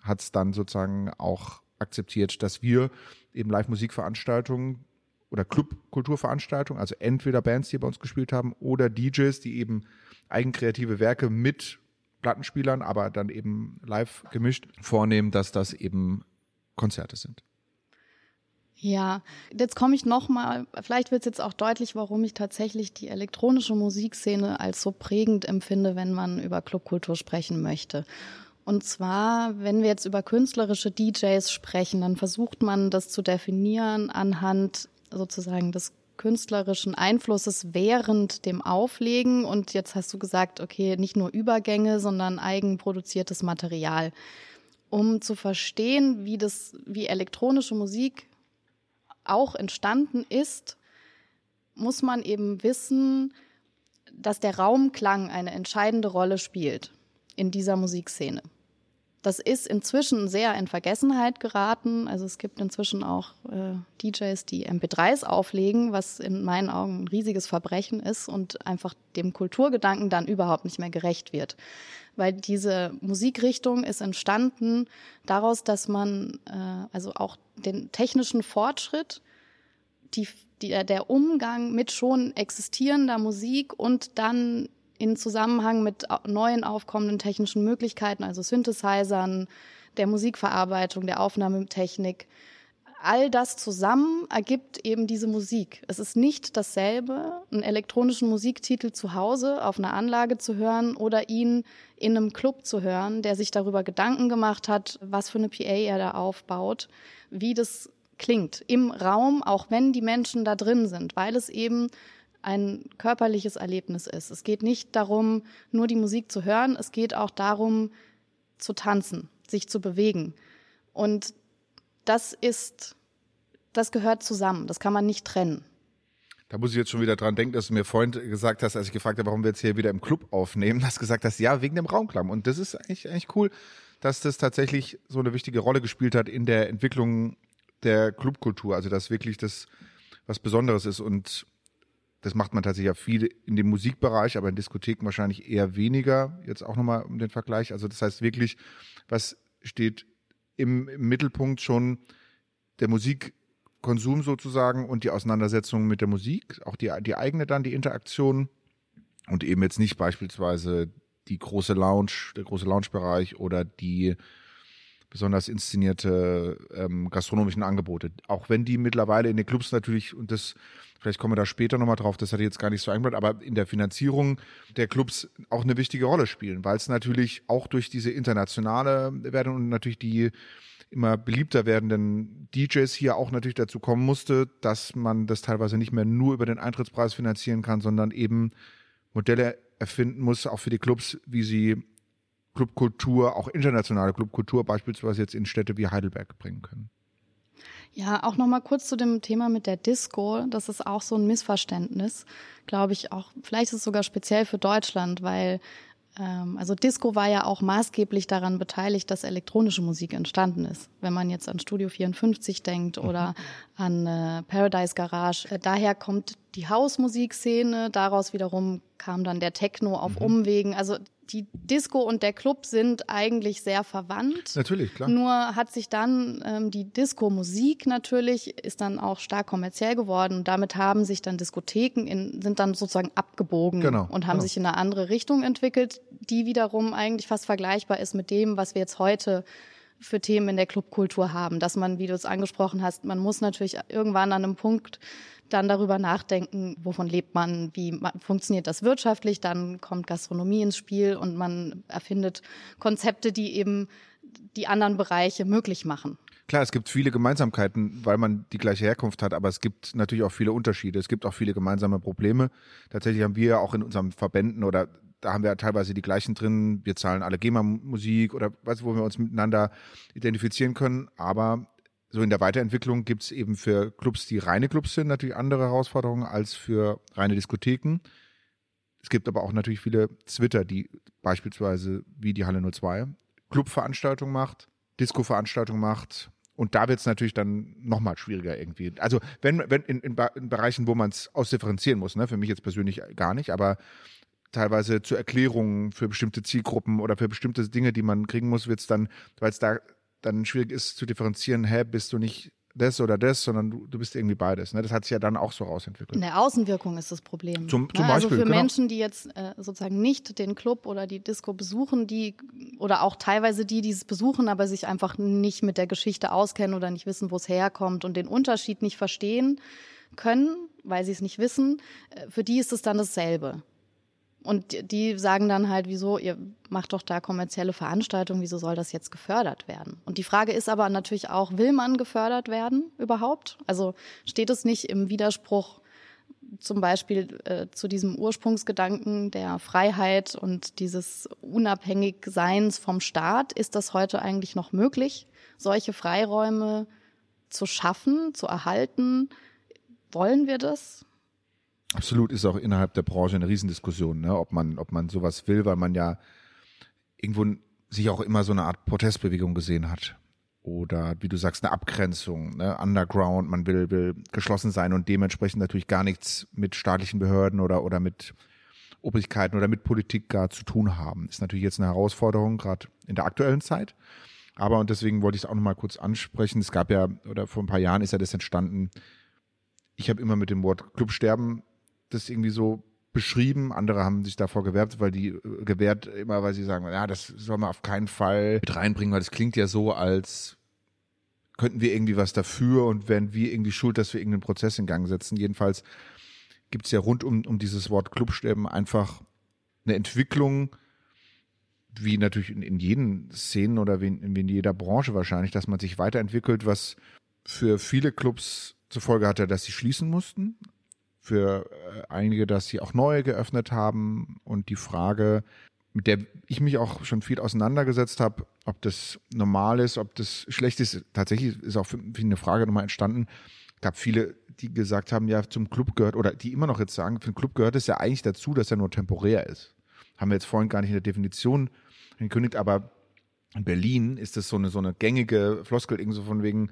hat es dann sozusagen auch akzeptiert, dass wir eben Live-Musikveranstaltungen oder Clubkulturveranstaltungen, also entweder Bands, die bei uns gespielt haben, oder DJs, die eben eigenkreative Werke mit Plattenspielern, aber dann eben live gemischt vornehmen, dass das eben Konzerte sind. Ja, jetzt komme ich nochmal, vielleicht wird es jetzt auch deutlich, warum ich tatsächlich die elektronische Musikszene als so prägend empfinde, wenn man über Clubkultur sprechen möchte. Und zwar, wenn wir jetzt über künstlerische DJs sprechen, dann versucht man das zu definieren anhand sozusagen des künstlerischen Einflusses während dem Auflegen. Und jetzt hast du gesagt, okay, nicht nur Übergänge, sondern eigenproduziertes Material. Um zu verstehen, wie das, wie elektronische Musik auch entstanden ist, muss man eben wissen, dass der Raumklang eine entscheidende Rolle spielt in dieser Musikszene. Das ist inzwischen sehr in Vergessenheit geraten. Also es gibt inzwischen auch äh, DJs, die MP3s auflegen, was in meinen Augen ein riesiges Verbrechen ist und einfach dem Kulturgedanken dann überhaupt nicht mehr gerecht wird. Weil diese Musikrichtung ist entstanden daraus, dass man äh, also auch den technischen Fortschritt, die, die, der Umgang mit schon existierender Musik und dann in Zusammenhang mit neuen aufkommenden technischen Möglichkeiten, also Synthesizern, der Musikverarbeitung, der Aufnahmetechnik. All das zusammen ergibt eben diese Musik. Es ist nicht dasselbe, einen elektronischen Musiktitel zu Hause auf einer Anlage zu hören oder ihn in einem Club zu hören, der sich darüber Gedanken gemacht hat, was für eine PA er da aufbaut, wie das klingt im Raum, auch wenn die Menschen da drin sind, weil es eben ein körperliches Erlebnis ist. Es geht nicht darum, nur die Musik zu hören, es geht auch darum, zu tanzen, sich zu bewegen. Und das ist, das gehört zusammen, das kann man nicht trennen. Da muss ich jetzt schon wieder dran denken, dass du mir vorhin gesagt hast, als ich gefragt habe, warum wir jetzt hier wieder im Club aufnehmen, <laughs> hast gesagt hast, ja, wegen dem Raumklang. Und das ist eigentlich, eigentlich cool, dass das tatsächlich so eine wichtige Rolle gespielt hat in der Entwicklung der Clubkultur. Also, dass wirklich das was Besonderes ist. Und das macht man tatsächlich ja viel in dem Musikbereich, aber in Diskotheken wahrscheinlich eher weniger. Jetzt auch nochmal um den Vergleich. Also das heißt wirklich, was steht im, im Mittelpunkt schon der Musikkonsum sozusagen und die Auseinandersetzung mit der Musik, auch die, die eigene dann, die Interaktion und eben jetzt nicht beispielsweise die große Lounge, der große Loungebereich oder die besonders inszenierte ähm, gastronomischen Angebote. Auch wenn die mittlerweile in den Clubs natürlich, und das vielleicht kommen wir da später nochmal drauf, das hatte ich jetzt gar nicht so eingebaut, aber in der Finanzierung der Clubs auch eine wichtige Rolle spielen, weil es natürlich auch durch diese internationale werden und natürlich die immer beliebter werdenden DJs hier auch natürlich dazu kommen musste, dass man das teilweise nicht mehr nur über den Eintrittspreis finanzieren kann, sondern eben Modelle erfinden muss, auch für die Clubs, wie sie Clubkultur, auch internationale Clubkultur beispielsweise jetzt in Städte wie Heidelberg bringen können. Ja, auch noch mal kurz zu dem Thema mit der Disco. Das ist auch so ein Missverständnis, glaube ich auch. Vielleicht ist es sogar speziell für Deutschland, weil ähm, also Disco war ja auch maßgeblich daran beteiligt, dass elektronische Musik entstanden ist. Wenn man jetzt an Studio 54 denkt oder mhm. an äh, Paradise Garage. Äh, daher kommt die Hausmusikszene, daraus wiederum kam dann der Techno auf mhm. Umwegen. Also die Disco und der Club sind eigentlich sehr verwandt. Natürlich, klar. Nur hat sich dann ähm, die Disco-Musik natürlich ist dann auch stark kommerziell geworden und damit haben sich dann Diskotheken in, sind dann sozusagen abgebogen genau, und haben genau. sich in eine andere Richtung entwickelt, die wiederum eigentlich fast vergleichbar ist mit dem, was wir jetzt heute für Themen in der Clubkultur haben. Dass man, wie du es angesprochen hast, man muss natürlich irgendwann an einem Punkt dann darüber nachdenken, wovon lebt man, wie funktioniert das wirtschaftlich, dann kommt Gastronomie ins Spiel und man erfindet Konzepte, die eben die anderen Bereiche möglich machen. Klar, es gibt viele Gemeinsamkeiten, weil man die gleiche Herkunft hat, aber es gibt natürlich auch viele Unterschiede. Es gibt auch viele gemeinsame Probleme. Tatsächlich haben wir ja auch in unseren Verbänden oder da haben wir teilweise die gleichen drin. Wir zahlen alle GEMA-Musik oder was, wo wir uns miteinander identifizieren können. Aber so in der Weiterentwicklung gibt es eben für Clubs, die reine Clubs sind, natürlich andere Herausforderungen als für reine Diskotheken. Es gibt aber auch natürlich viele Twitter, die beispielsweise wie die Halle 02 Clubveranstaltungen macht, Disco-Veranstaltungen macht. Und da wird es natürlich dann nochmal schwieriger irgendwie. Also wenn, wenn in, in, in Bereichen, wo man es ausdifferenzieren muss, ne, für mich jetzt persönlich gar nicht, aber teilweise zur Erklärung für bestimmte Zielgruppen oder für bestimmte Dinge, die man kriegen muss, wird es dann, weil es da dann schwierig ist zu differenzieren, hä, bist du nicht das oder das, sondern du, du bist irgendwie beides. Ne? Das hat sich ja dann auch so rausentwickelt. In der Außenwirkung ist das Problem. Zum, zum ne? Beispiel, Also für genau. Menschen, die jetzt äh, sozusagen nicht den Club oder die Disco besuchen, die oder auch teilweise die, die es besuchen, aber sich einfach nicht mit der Geschichte auskennen oder nicht wissen, wo es herkommt und den Unterschied nicht verstehen können, weil sie es nicht wissen, äh, für die ist es dann dasselbe. Und die sagen dann halt, wieso, ihr macht doch da kommerzielle Veranstaltungen, wieso soll das jetzt gefördert werden? Und die Frage ist aber natürlich auch, will man gefördert werden überhaupt? Also steht es nicht im Widerspruch zum Beispiel äh, zu diesem Ursprungsgedanken der Freiheit und dieses Unabhängigseins vom Staat? Ist das heute eigentlich noch möglich, solche Freiräume zu schaffen, zu erhalten? Wollen wir das? Absolut ist auch innerhalb der Branche eine Riesendiskussion, ne? ob man, ob man sowas will, weil man ja irgendwo sich auch immer so eine Art Protestbewegung gesehen hat. Oder wie du sagst, eine Abgrenzung, ne? Underground, man will, will geschlossen sein und dementsprechend natürlich gar nichts mit staatlichen Behörden oder, oder mit Obrigkeiten oder mit Politik gar zu tun haben. Ist natürlich jetzt eine Herausforderung, gerade in der aktuellen Zeit. Aber, und deswegen wollte ich es auch nochmal kurz ansprechen, es gab ja, oder vor ein paar Jahren ist ja das entstanden, ich habe immer mit dem Wort Clubsterben das irgendwie so beschrieben. Andere haben sich davor gewerbt, weil die äh, gewehrt immer, weil sie sagen, ja, das soll man auf keinen Fall mit reinbringen, weil das klingt ja so, als könnten wir irgendwie was dafür und wären wir irgendwie schuld, dass wir irgendeinen Prozess in Gang setzen. Jedenfalls gibt es ja rund um, um dieses Wort Clubsterben einfach eine Entwicklung, wie natürlich in, in jeden Szenen oder wie in, in jeder Branche wahrscheinlich, dass man sich weiterentwickelt, was für viele Clubs zur Folge hatte, dass sie schließen mussten, für äh, einige, dass sie auch neue geöffnet haben und die Frage, mit der ich mich auch schon viel auseinandergesetzt habe, ob das normal ist, ob das schlecht ist. Tatsächlich ist auch für eine Frage nochmal entstanden. Gab viele, die gesagt haben, ja, zum Club gehört, oder die immer noch jetzt sagen, für den Club gehört es ja eigentlich dazu, dass er nur temporär ist. Haben wir jetzt vorhin gar nicht in der Definition angekündigt, aber in Berlin ist das so eine, so eine gängige Floskel, irgendwie so von wegen,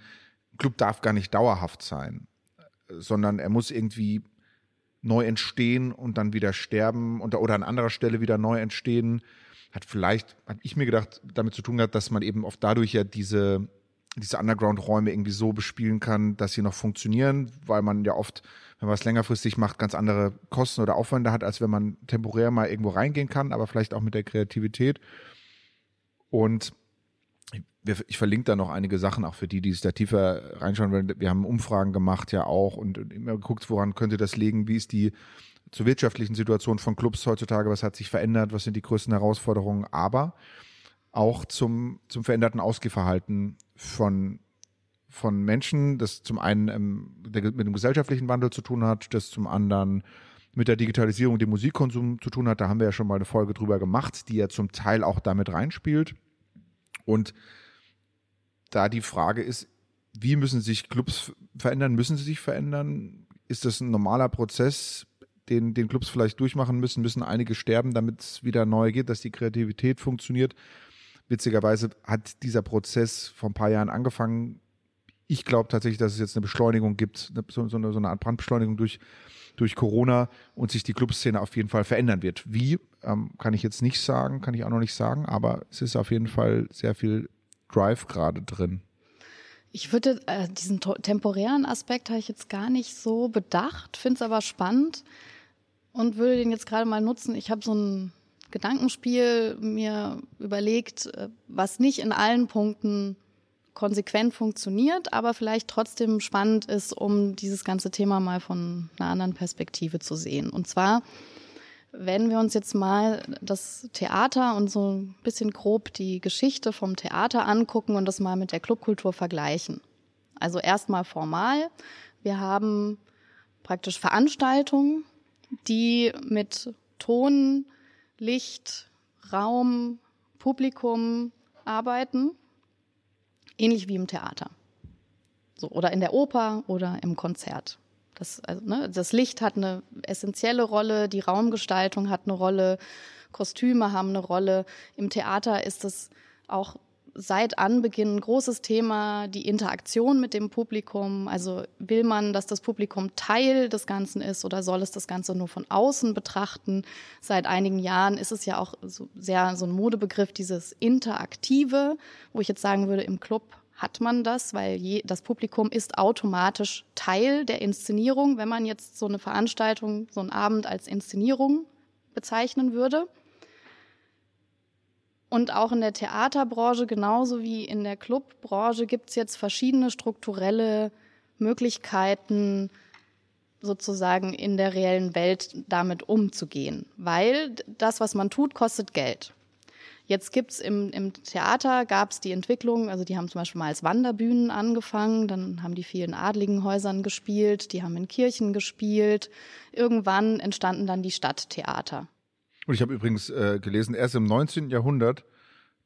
Club darf gar nicht dauerhaft sein, sondern er muss irgendwie neu entstehen und dann wieder sterben und, oder an anderer Stelle wieder neu entstehen. Hat vielleicht, habe ich mir gedacht, damit zu tun gehabt, dass man eben oft dadurch ja diese, diese Underground-Räume irgendwie so bespielen kann, dass sie noch funktionieren, weil man ja oft, wenn man es längerfristig macht, ganz andere Kosten oder Aufwände hat, als wenn man temporär mal irgendwo reingehen kann, aber vielleicht auch mit der Kreativität. Und ich verlinke da noch einige Sachen, auch für die, die sich da tiefer reinschauen wollen. Wir haben Umfragen gemacht ja auch und immer geguckt, woran könnte das liegen, wie ist die zur wirtschaftlichen Situation von Clubs heutzutage, was hat sich verändert, was sind die größten Herausforderungen, aber auch zum, zum veränderten Ausgehverhalten von, von Menschen, das zum einen ähm, der, mit dem gesellschaftlichen Wandel zu tun hat, das zum anderen mit der Digitalisierung, dem Musikkonsum zu tun hat. Da haben wir ja schon mal eine Folge drüber gemacht, die ja zum Teil auch damit reinspielt. Und da die Frage ist, wie müssen sich Clubs verändern? Müssen sie sich verändern? Ist das ein normaler Prozess, den, den Clubs vielleicht durchmachen müssen, müssen einige sterben, damit es wieder neu geht, dass die Kreativität funktioniert. Witzigerweise hat dieser Prozess vor ein paar Jahren angefangen. Ich glaube tatsächlich, dass es jetzt eine Beschleunigung gibt, so, so, eine, so eine Art Brandbeschleunigung durch, durch Corona und sich die Clubszene auf jeden Fall verändern wird. Wie, ähm, kann ich jetzt nicht sagen, kann ich auch noch nicht sagen, aber es ist auf jeden Fall sehr viel Drive gerade drin. Ich würde äh, diesen temporären Aspekt habe ich jetzt gar nicht so bedacht, finde es aber spannend und würde den jetzt gerade mal nutzen. Ich habe so ein Gedankenspiel mir überlegt, äh, was nicht in allen Punkten konsequent funktioniert, aber vielleicht trotzdem spannend ist, um dieses ganze Thema mal von einer anderen Perspektive zu sehen. Und zwar, wenn wir uns jetzt mal das Theater und so ein bisschen grob die Geschichte vom Theater angucken und das mal mit der Clubkultur vergleichen. Also erstmal formal. Wir haben praktisch Veranstaltungen, die mit Ton, Licht, Raum, Publikum arbeiten, ähnlich wie im Theater. So, oder in der Oper oder im Konzert. Das, also, ne, das Licht hat eine essentielle Rolle, die Raumgestaltung hat eine Rolle, Kostüme haben eine Rolle. Im Theater ist es auch seit Anbeginn ein großes Thema, die Interaktion mit dem Publikum. Also will man, dass das Publikum Teil des Ganzen ist oder soll es das Ganze nur von außen betrachten? Seit einigen Jahren ist es ja auch so sehr so ein Modebegriff, dieses Interaktive, wo ich jetzt sagen würde, im Club hat man das, weil je, das Publikum ist automatisch Teil der Inszenierung, wenn man jetzt so eine Veranstaltung, so einen Abend als Inszenierung bezeichnen würde. Und auch in der Theaterbranche, genauso wie in der Clubbranche, gibt es jetzt verschiedene strukturelle Möglichkeiten, sozusagen in der reellen Welt damit umzugehen. Weil das, was man tut, kostet Geld. Jetzt gibt's im, im Theater, gab's die Entwicklung, also die haben zum Beispiel mal als Wanderbühnen angefangen, dann haben die vielen adligen Häusern gespielt, die haben in Kirchen gespielt. Irgendwann entstanden dann die Stadttheater. Und ich habe übrigens äh, gelesen, erst im 19. Jahrhundert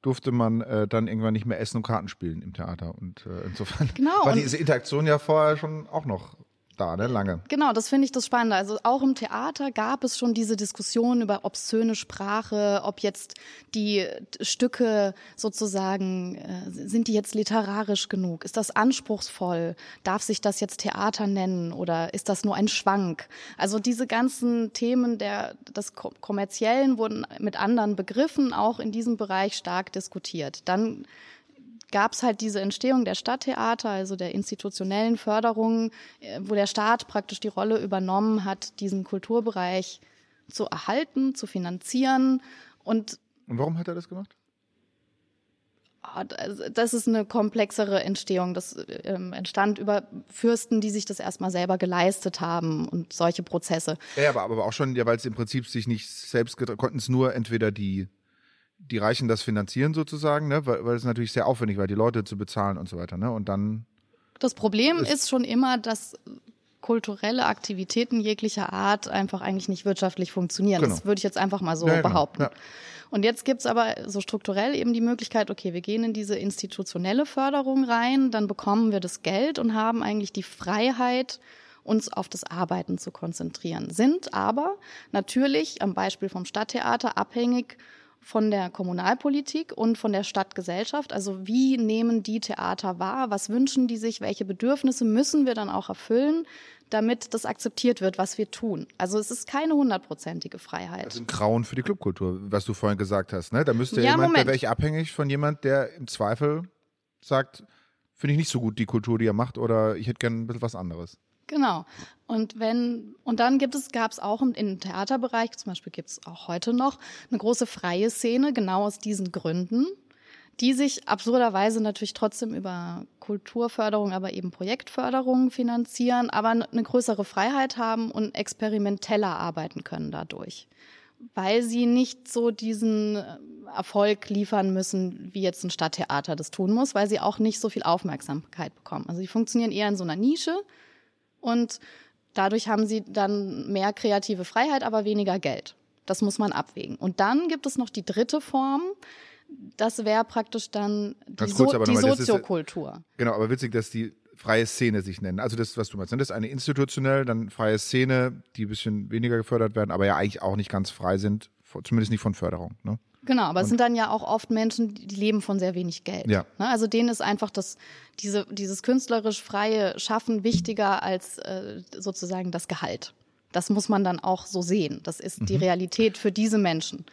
durfte man äh, dann irgendwann nicht mehr essen und Karten spielen im Theater. Und äh, insofern genau, war diese Interaktion ja vorher schon auch noch da, ne? Lange. Genau, das finde ich das Spannende. Also auch im Theater gab es schon diese Diskussion über obszöne Sprache, ob jetzt die Stücke sozusagen, äh, sind die jetzt literarisch genug? Ist das anspruchsvoll? Darf sich das jetzt Theater nennen oder ist das nur ein Schwank? Also diese ganzen Themen der, des Kommerziellen wurden mit anderen Begriffen auch in diesem Bereich stark diskutiert. Dann gab es halt diese Entstehung der Stadttheater, also der institutionellen Förderung, äh, wo der Staat praktisch die Rolle übernommen hat, diesen Kulturbereich zu erhalten, zu finanzieren. Und, und warum hat er das gemacht? Ah, das ist eine komplexere Entstehung. Das ähm, entstand über Fürsten, die sich das erstmal selber geleistet haben und solche Prozesse. Ja, aber, aber auch schon, ja, weil es im Prinzip sich nicht selbst konnten es nur entweder die die Reichen das finanzieren sozusagen, ne? weil, weil es natürlich sehr aufwendig war, die Leute zu bezahlen und so weiter. Ne? Und dann. Das Problem ist, ist schon immer, dass kulturelle Aktivitäten jeglicher Art einfach eigentlich nicht wirtschaftlich funktionieren. Genau. Das würde ich jetzt einfach mal so ja, genau. behaupten. Ja. Und jetzt gibt's aber so strukturell eben die Möglichkeit, okay, wir gehen in diese institutionelle Förderung rein, dann bekommen wir das Geld und haben eigentlich die Freiheit, uns auf das Arbeiten zu konzentrieren. Sind aber natürlich am Beispiel vom Stadttheater abhängig von der Kommunalpolitik und von der Stadtgesellschaft. Also wie nehmen die Theater wahr? Was wünschen die sich? Welche Bedürfnisse müssen wir dann auch erfüllen, damit das akzeptiert wird, was wir tun? Also es ist keine hundertprozentige Freiheit. Das ist ein Grauen für die Clubkultur, was du vorhin gesagt hast. Ne? Da müsste ja, jemand, Moment. da wäre ich abhängig von jemand, der im Zweifel sagt, finde ich nicht so gut die Kultur, die er macht, oder ich hätte gern ein bisschen was anderes. Genau. Und wenn, und dann gibt es, gab es auch im, im Theaterbereich, zum Beispiel gibt es auch heute noch, eine große freie Szene, genau aus diesen Gründen, die sich absurderweise natürlich trotzdem über Kulturförderung, aber eben Projektförderung finanzieren, aber eine größere Freiheit haben und experimenteller arbeiten können dadurch. Weil sie nicht so diesen äh, Erfolg liefern müssen, wie jetzt ein Stadttheater das tun muss, weil sie auch nicht so viel Aufmerksamkeit bekommen. Also sie funktionieren eher in so einer Nische, und dadurch haben sie dann mehr kreative Freiheit, aber weniger Geld. Das muss man abwägen. Und dann gibt es noch die dritte Form. Das wäre praktisch dann die, so die Soziokultur. Ist, genau, aber witzig, dass die freie Szene sich nennen. Also das, was du meinst. Das ist eine institutionell, dann freie Szene, die ein bisschen weniger gefördert werden, aber ja eigentlich auch nicht ganz frei sind, zumindest nicht von Förderung. Ne? Genau, aber es sind dann ja auch oft Menschen, die leben von sehr wenig Geld. Ja. Ne? Also denen ist einfach das, diese, dieses künstlerisch freie Schaffen wichtiger als äh, sozusagen das Gehalt. Das muss man dann auch so sehen. Das ist mhm. die Realität für diese Menschen.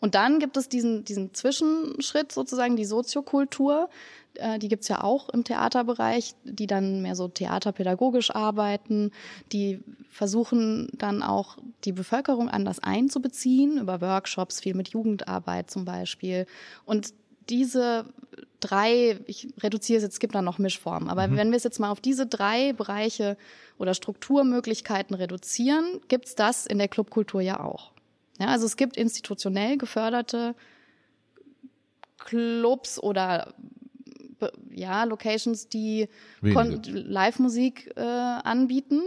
Und dann gibt es diesen, diesen Zwischenschritt sozusagen, die Soziokultur. Äh, die gibt's ja auch im Theaterbereich, die dann mehr so theaterpädagogisch arbeiten, die versuchen dann auch die Bevölkerung anders einzubeziehen, über Workshops, viel mit Jugendarbeit zum Beispiel. Und diese drei, ich reduziere es jetzt, es gibt da noch Mischformen, aber mhm. wenn wir es jetzt mal auf diese drei Bereiche oder Strukturmöglichkeiten reduzieren, gibt's das in der Clubkultur ja auch. Ja, also es gibt institutionell geförderte Clubs oder ja, Locations, die Live-Musik äh, anbieten,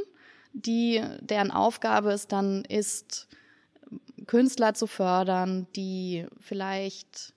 die deren Aufgabe es dann ist, Künstler zu fördern, die vielleicht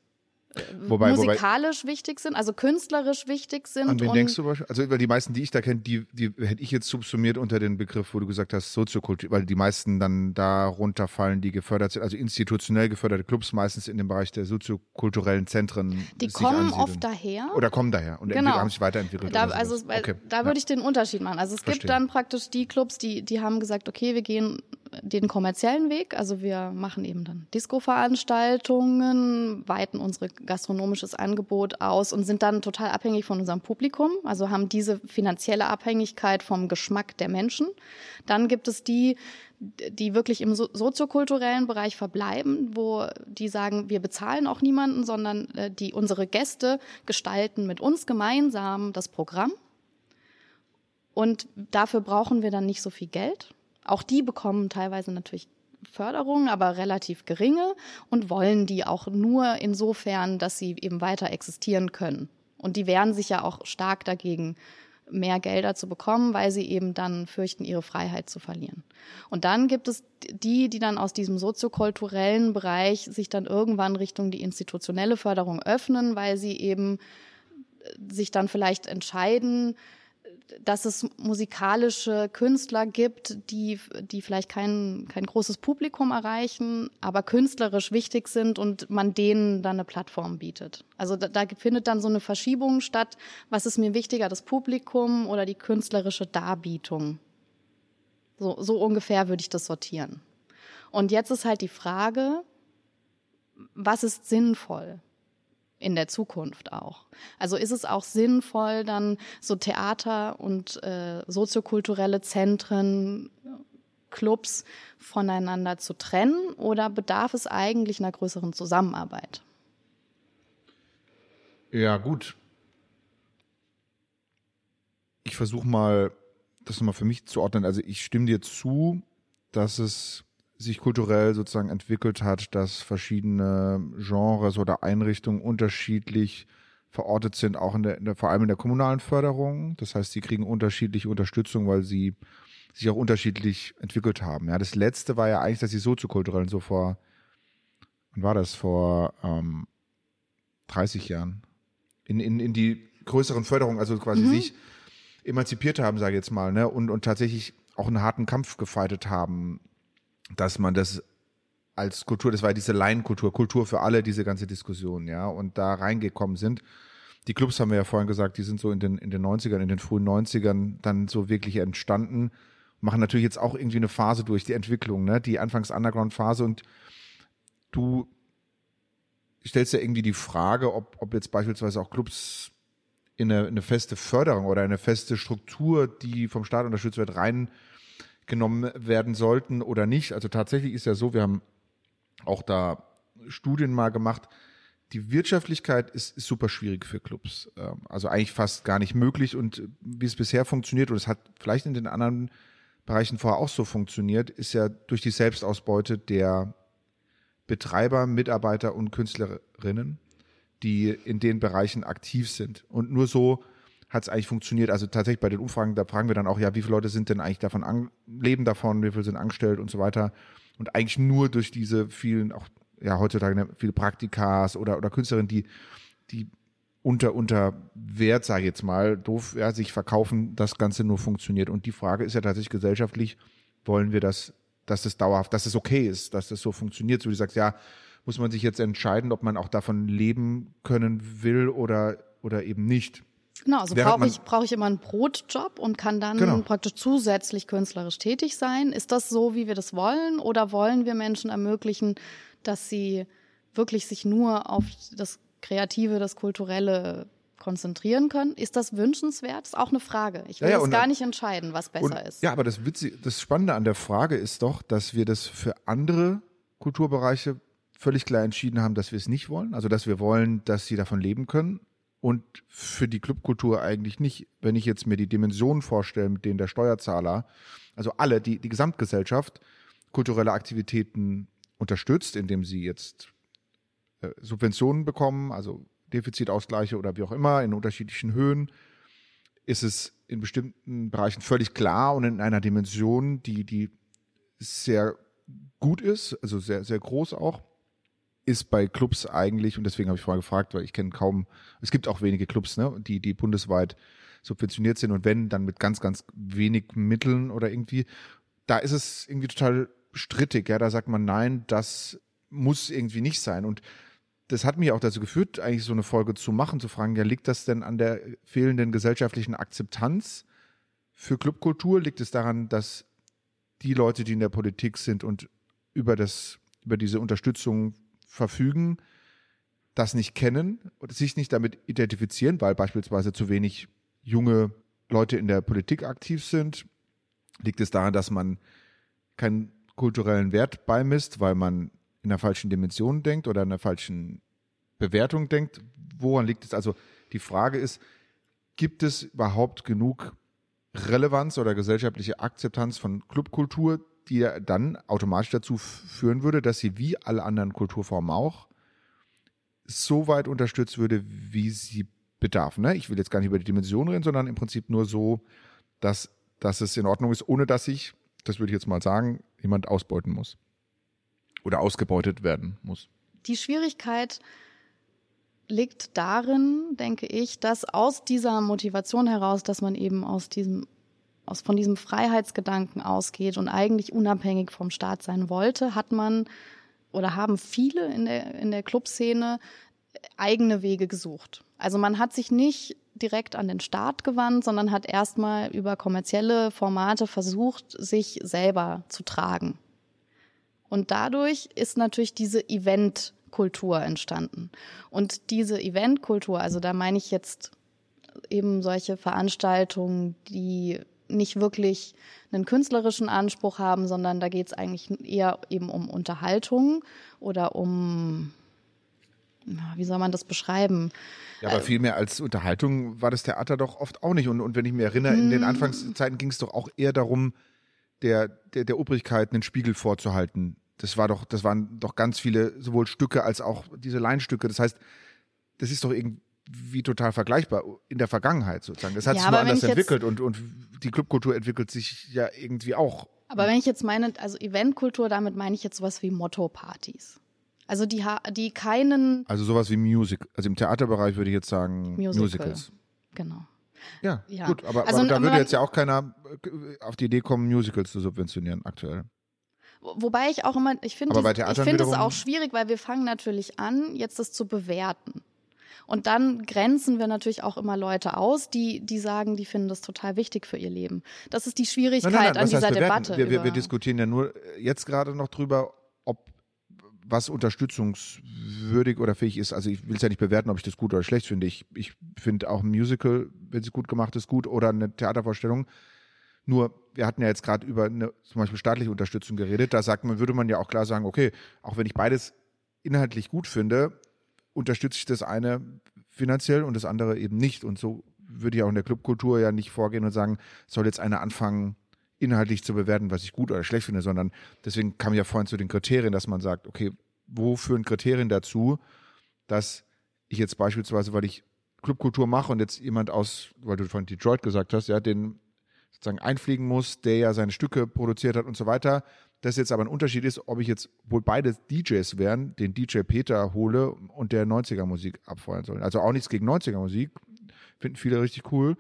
wobei, musikalisch wobei, wichtig sind, also künstlerisch wichtig sind. An wen denkst du Also weil die meisten, die ich da kenne, die, die hätte ich jetzt subsumiert unter den Begriff, wo du gesagt hast, Soziokultur, weil die meisten dann da runterfallen, die gefördert sind, also institutionell geförderte Clubs meistens in dem Bereich der soziokulturellen Zentren. Die kommen oft daher. Oder kommen daher und genau. haben sich weiterentwickelt. Da, also okay. da würde ja. ich den Unterschied machen. Also es Verstehen. gibt dann praktisch die Clubs, die, die haben gesagt, okay, wir gehen den kommerziellen Weg. Also wir machen eben dann Disco-Veranstaltungen, weiten unser gastronomisches Angebot aus und sind dann total abhängig von unserem Publikum. Also haben diese finanzielle Abhängigkeit vom Geschmack der Menschen. Dann gibt es die, die wirklich im soziokulturellen Bereich verbleiben, wo die sagen, wir bezahlen auch niemanden, sondern äh, die unsere Gäste gestalten mit uns gemeinsam das Programm. Und dafür brauchen wir dann nicht so viel Geld. Auch die bekommen teilweise natürlich Förderung, aber relativ geringe und wollen die auch nur insofern, dass sie eben weiter existieren können. Und die wehren sich ja auch stark dagegen, mehr Gelder zu bekommen, weil sie eben dann fürchten, ihre Freiheit zu verlieren. Und dann gibt es die, die dann aus diesem soziokulturellen Bereich sich dann irgendwann Richtung die institutionelle Förderung öffnen, weil sie eben sich dann vielleicht entscheiden, dass es musikalische Künstler gibt, die, die vielleicht kein, kein großes Publikum erreichen, aber künstlerisch wichtig sind und man denen dann eine Plattform bietet. Also da, da findet dann so eine Verschiebung statt. Was ist mir wichtiger, das Publikum oder die künstlerische Darbietung? So, so ungefähr würde ich das sortieren. Und jetzt ist halt die Frage, was ist sinnvoll? In der Zukunft auch. Also ist es auch sinnvoll, dann so Theater und äh, soziokulturelle Zentren, Clubs voneinander zu trennen oder bedarf es eigentlich einer größeren Zusammenarbeit? Ja, gut. Ich versuche mal, das nochmal für mich zu ordnen. Also ich stimme dir zu, dass es sich kulturell sozusagen entwickelt hat, dass verschiedene Genres oder Einrichtungen unterschiedlich verortet sind, auch in der, in der, vor allem in der kommunalen Förderung. Das heißt, sie kriegen unterschiedliche Unterstützung, weil sie sich auch unterschiedlich entwickelt haben. Ja, das letzte war ja eigentlich, dass die soziokulturellen so vor, wann war das, vor ähm, 30 Jahren, in, in, in die größeren Förderungen, also quasi mhm. sich emanzipiert haben, sage ich jetzt mal, ne, und, und tatsächlich auch einen harten Kampf gefeitet haben dass man das als Kultur, das war diese Laienkultur, Kultur für alle, diese ganze Diskussion, ja, und da reingekommen sind. Die Clubs haben wir ja vorhin gesagt, die sind so in den, in den 90ern, in den frühen 90ern dann so wirklich entstanden, machen natürlich jetzt auch irgendwie eine Phase durch, die Entwicklung, ne, die anfangs Underground-Phase und du stellst ja irgendwie die Frage, ob, ob jetzt beispielsweise auch Clubs in eine, eine feste Förderung oder eine feste Struktur, die vom Staat unterstützt wird, rein genommen werden sollten oder nicht. Also tatsächlich ist ja so, wir haben auch da Studien mal gemacht. Die Wirtschaftlichkeit ist, ist super schwierig für Clubs. Ähm, also eigentlich fast gar nicht möglich. Und wie es bisher funktioniert, und es hat vielleicht in den anderen Bereichen vorher auch so funktioniert, ist ja durch die Selbstausbeute der Betreiber, Mitarbeiter und Künstlerinnen, die in den Bereichen aktiv sind. Und nur so hat es eigentlich funktioniert. Also tatsächlich bei den Umfragen, da fragen wir dann auch, ja, wie viele Leute sind denn eigentlich davon an, leben davon, wie viele sind angestellt und so weiter. Und eigentlich nur durch diese vielen, auch ja heutzutage ne, viele Praktikas oder, oder Künstlerinnen, die, die unter, unter Wert, sage ich jetzt mal, doof, ja, sich verkaufen, das Ganze nur funktioniert. Und die Frage ist ja tatsächlich gesellschaftlich, wollen wir das, dass es dauerhaft, dass es okay ist, dass das so funktioniert, so wie du sagst, ja, muss man sich jetzt entscheiden, ob man auch davon leben können will oder, oder eben nicht. Genau, also brauche ich, brauch ich immer einen Brotjob und kann dann genau. praktisch zusätzlich künstlerisch tätig sein. Ist das so, wie wir das wollen? Oder wollen wir Menschen ermöglichen, dass sie wirklich sich nur auf das Kreative, das Kulturelle konzentrieren können? Ist das wünschenswert? Das ist auch eine Frage. Ich will ja, ja, gar nicht entscheiden, was besser und, ist. Ja, aber das, Witzige, das Spannende an der Frage ist doch, dass wir das für andere Kulturbereiche völlig klar entschieden haben, dass wir es nicht wollen. Also, dass wir wollen, dass sie davon leben können. Und für die Clubkultur eigentlich nicht. Wenn ich jetzt mir die Dimensionen vorstelle, mit denen der Steuerzahler, also alle, die, die Gesamtgesellschaft, kulturelle Aktivitäten unterstützt, indem sie jetzt äh, Subventionen bekommen, also Defizitausgleiche oder wie auch immer in unterschiedlichen Höhen, ist es in bestimmten Bereichen völlig klar und in einer Dimension, die, die sehr gut ist, also sehr, sehr groß auch, ist bei Clubs eigentlich, und deswegen habe ich vorher gefragt, weil ich kenne kaum, es gibt auch wenige Clubs, ne, die, die bundesweit subventioniert sind und wenn, dann mit ganz, ganz wenig Mitteln oder irgendwie, da ist es irgendwie total strittig, ja, da sagt man, nein, das muss irgendwie nicht sein. Und das hat mich auch dazu geführt, eigentlich so eine Folge zu machen, zu fragen, ja, liegt das denn an der fehlenden gesellschaftlichen Akzeptanz für Clubkultur? Liegt es daran, dass die Leute, die in der Politik sind und über das, über diese Unterstützung verfügen, das nicht kennen und sich nicht damit identifizieren, weil beispielsweise zu wenig junge Leute in der Politik aktiv sind? Liegt es daran, dass man keinen kulturellen Wert beimisst, weil man in der falschen Dimension denkt oder in der falschen Bewertung denkt. Woran liegt es? Also die Frage ist, gibt es überhaupt genug Relevanz oder gesellschaftliche Akzeptanz von Clubkultur, die dann automatisch dazu führen würde, dass sie wie alle anderen Kulturformen auch so weit unterstützt würde, wie sie bedarf. Ne? Ich will jetzt gar nicht über die Dimension reden, sondern im Prinzip nur so, dass, dass es in Ordnung ist, ohne dass sich, das würde ich jetzt mal sagen, jemand ausbeuten muss oder ausgebeutet werden muss. Die Schwierigkeit liegt darin, denke ich, dass aus dieser Motivation heraus, dass man eben aus diesem aus von diesem Freiheitsgedanken ausgeht und eigentlich unabhängig vom Staat sein wollte, hat man oder haben viele in der in der Clubszene eigene Wege gesucht. Also man hat sich nicht direkt an den Staat gewandt, sondern hat erstmal über kommerzielle Formate versucht, sich selber zu tragen. Und dadurch ist natürlich diese Eventkultur entstanden. Und diese Eventkultur, also da meine ich jetzt eben solche Veranstaltungen, die nicht wirklich einen künstlerischen Anspruch haben, sondern da geht es eigentlich eher eben um Unterhaltung oder um, wie soll man das beschreiben? Ja, aber äh, viel mehr als Unterhaltung war das Theater doch oft auch nicht. Und, und wenn ich mich erinnere, in den hm. Anfangszeiten ging es doch auch eher darum, der, der, der Obrigkeit einen Spiegel vorzuhalten. Das war doch, das waren doch ganz viele, sowohl Stücke als auch diese Leinstücke. Das heißt, das ist doch irgendwie total vergleichbar in der Vergangenheit sozusagen. Das hat ja, sich nur anders entwickelt und, und die Clubkultur entwickelt sich ja irgendwie auch. Aber wenn ich jetzt meine, also Eventkultur, damit meine ich jetzt sowas wie Motto-Partys. Also die, die keinen. Also sowas wie Music. Also im Theaterbereich würde ich jetzt sagen Musical. Musicals. Genau. Ja, ja, gut, aber, also, aber da würde jetzt ja auch keiner äh, auf die Idee kommen, Musicals zu subventionieren aktuell. Wobei ich auch immer, ich finde ich finde es auch schwierig, weil wir fangen natürlich an, jetzt das zu bewerten. Und dann grenzen wir natürlich auch immer Leute aus, die, die sagen, die finden das total wichtig für ihr Leben. Das ist die Schwierigkeit nein, nein, nein, an dieser Debatte. Wir, wir, wir diskutieren ja nur jetzt gerade noch drüber, ob was unterstützungswürdig oder fähig ist. Also ich will es ja nicht bewerten, ob ich das gut oder schlecht finde. Ich, ich finde auch ein Musical, wenn es gut gemacht ist, gut oder eine Theatervorstellung. Nur, wir hatten ja jetzt gerade über eine zum Beispiel staatliche Unterstützung geredet. Da sagt man, würde man ja auch klar sagen, okay, auch wenn ich beides inhaltlich gut finde, unterstütze ich das eine finanziell und das andere eben nicht. Und so würde ich auch in der Clubkultur ja nicht vorgehen und sagen, soll jetzt einer anfangen, inhaltlich zu bewerten, was ich gut oder schlecht finde, sondern deswegen kam ja vorhin zu den Kriterien, dass man sagt, okay, wo führen Kriterien dazu, dass ich jetzt beispielsweise, weil ich Clubkultur mache und jetzt jemand aus, weil du von Detroit gesagt hast, ja, den sozusagen einfliegen muss, der ja seine Stücke produziert hat und so weiter, dass jetzt aber ein Unterschied ist, ob ich jetzt wohl beide DJs wären, den DJ Peter hole und der 90er Musik abfeuern soll. Also auch nichts gegen 90er Musik, finden viele richtig cool,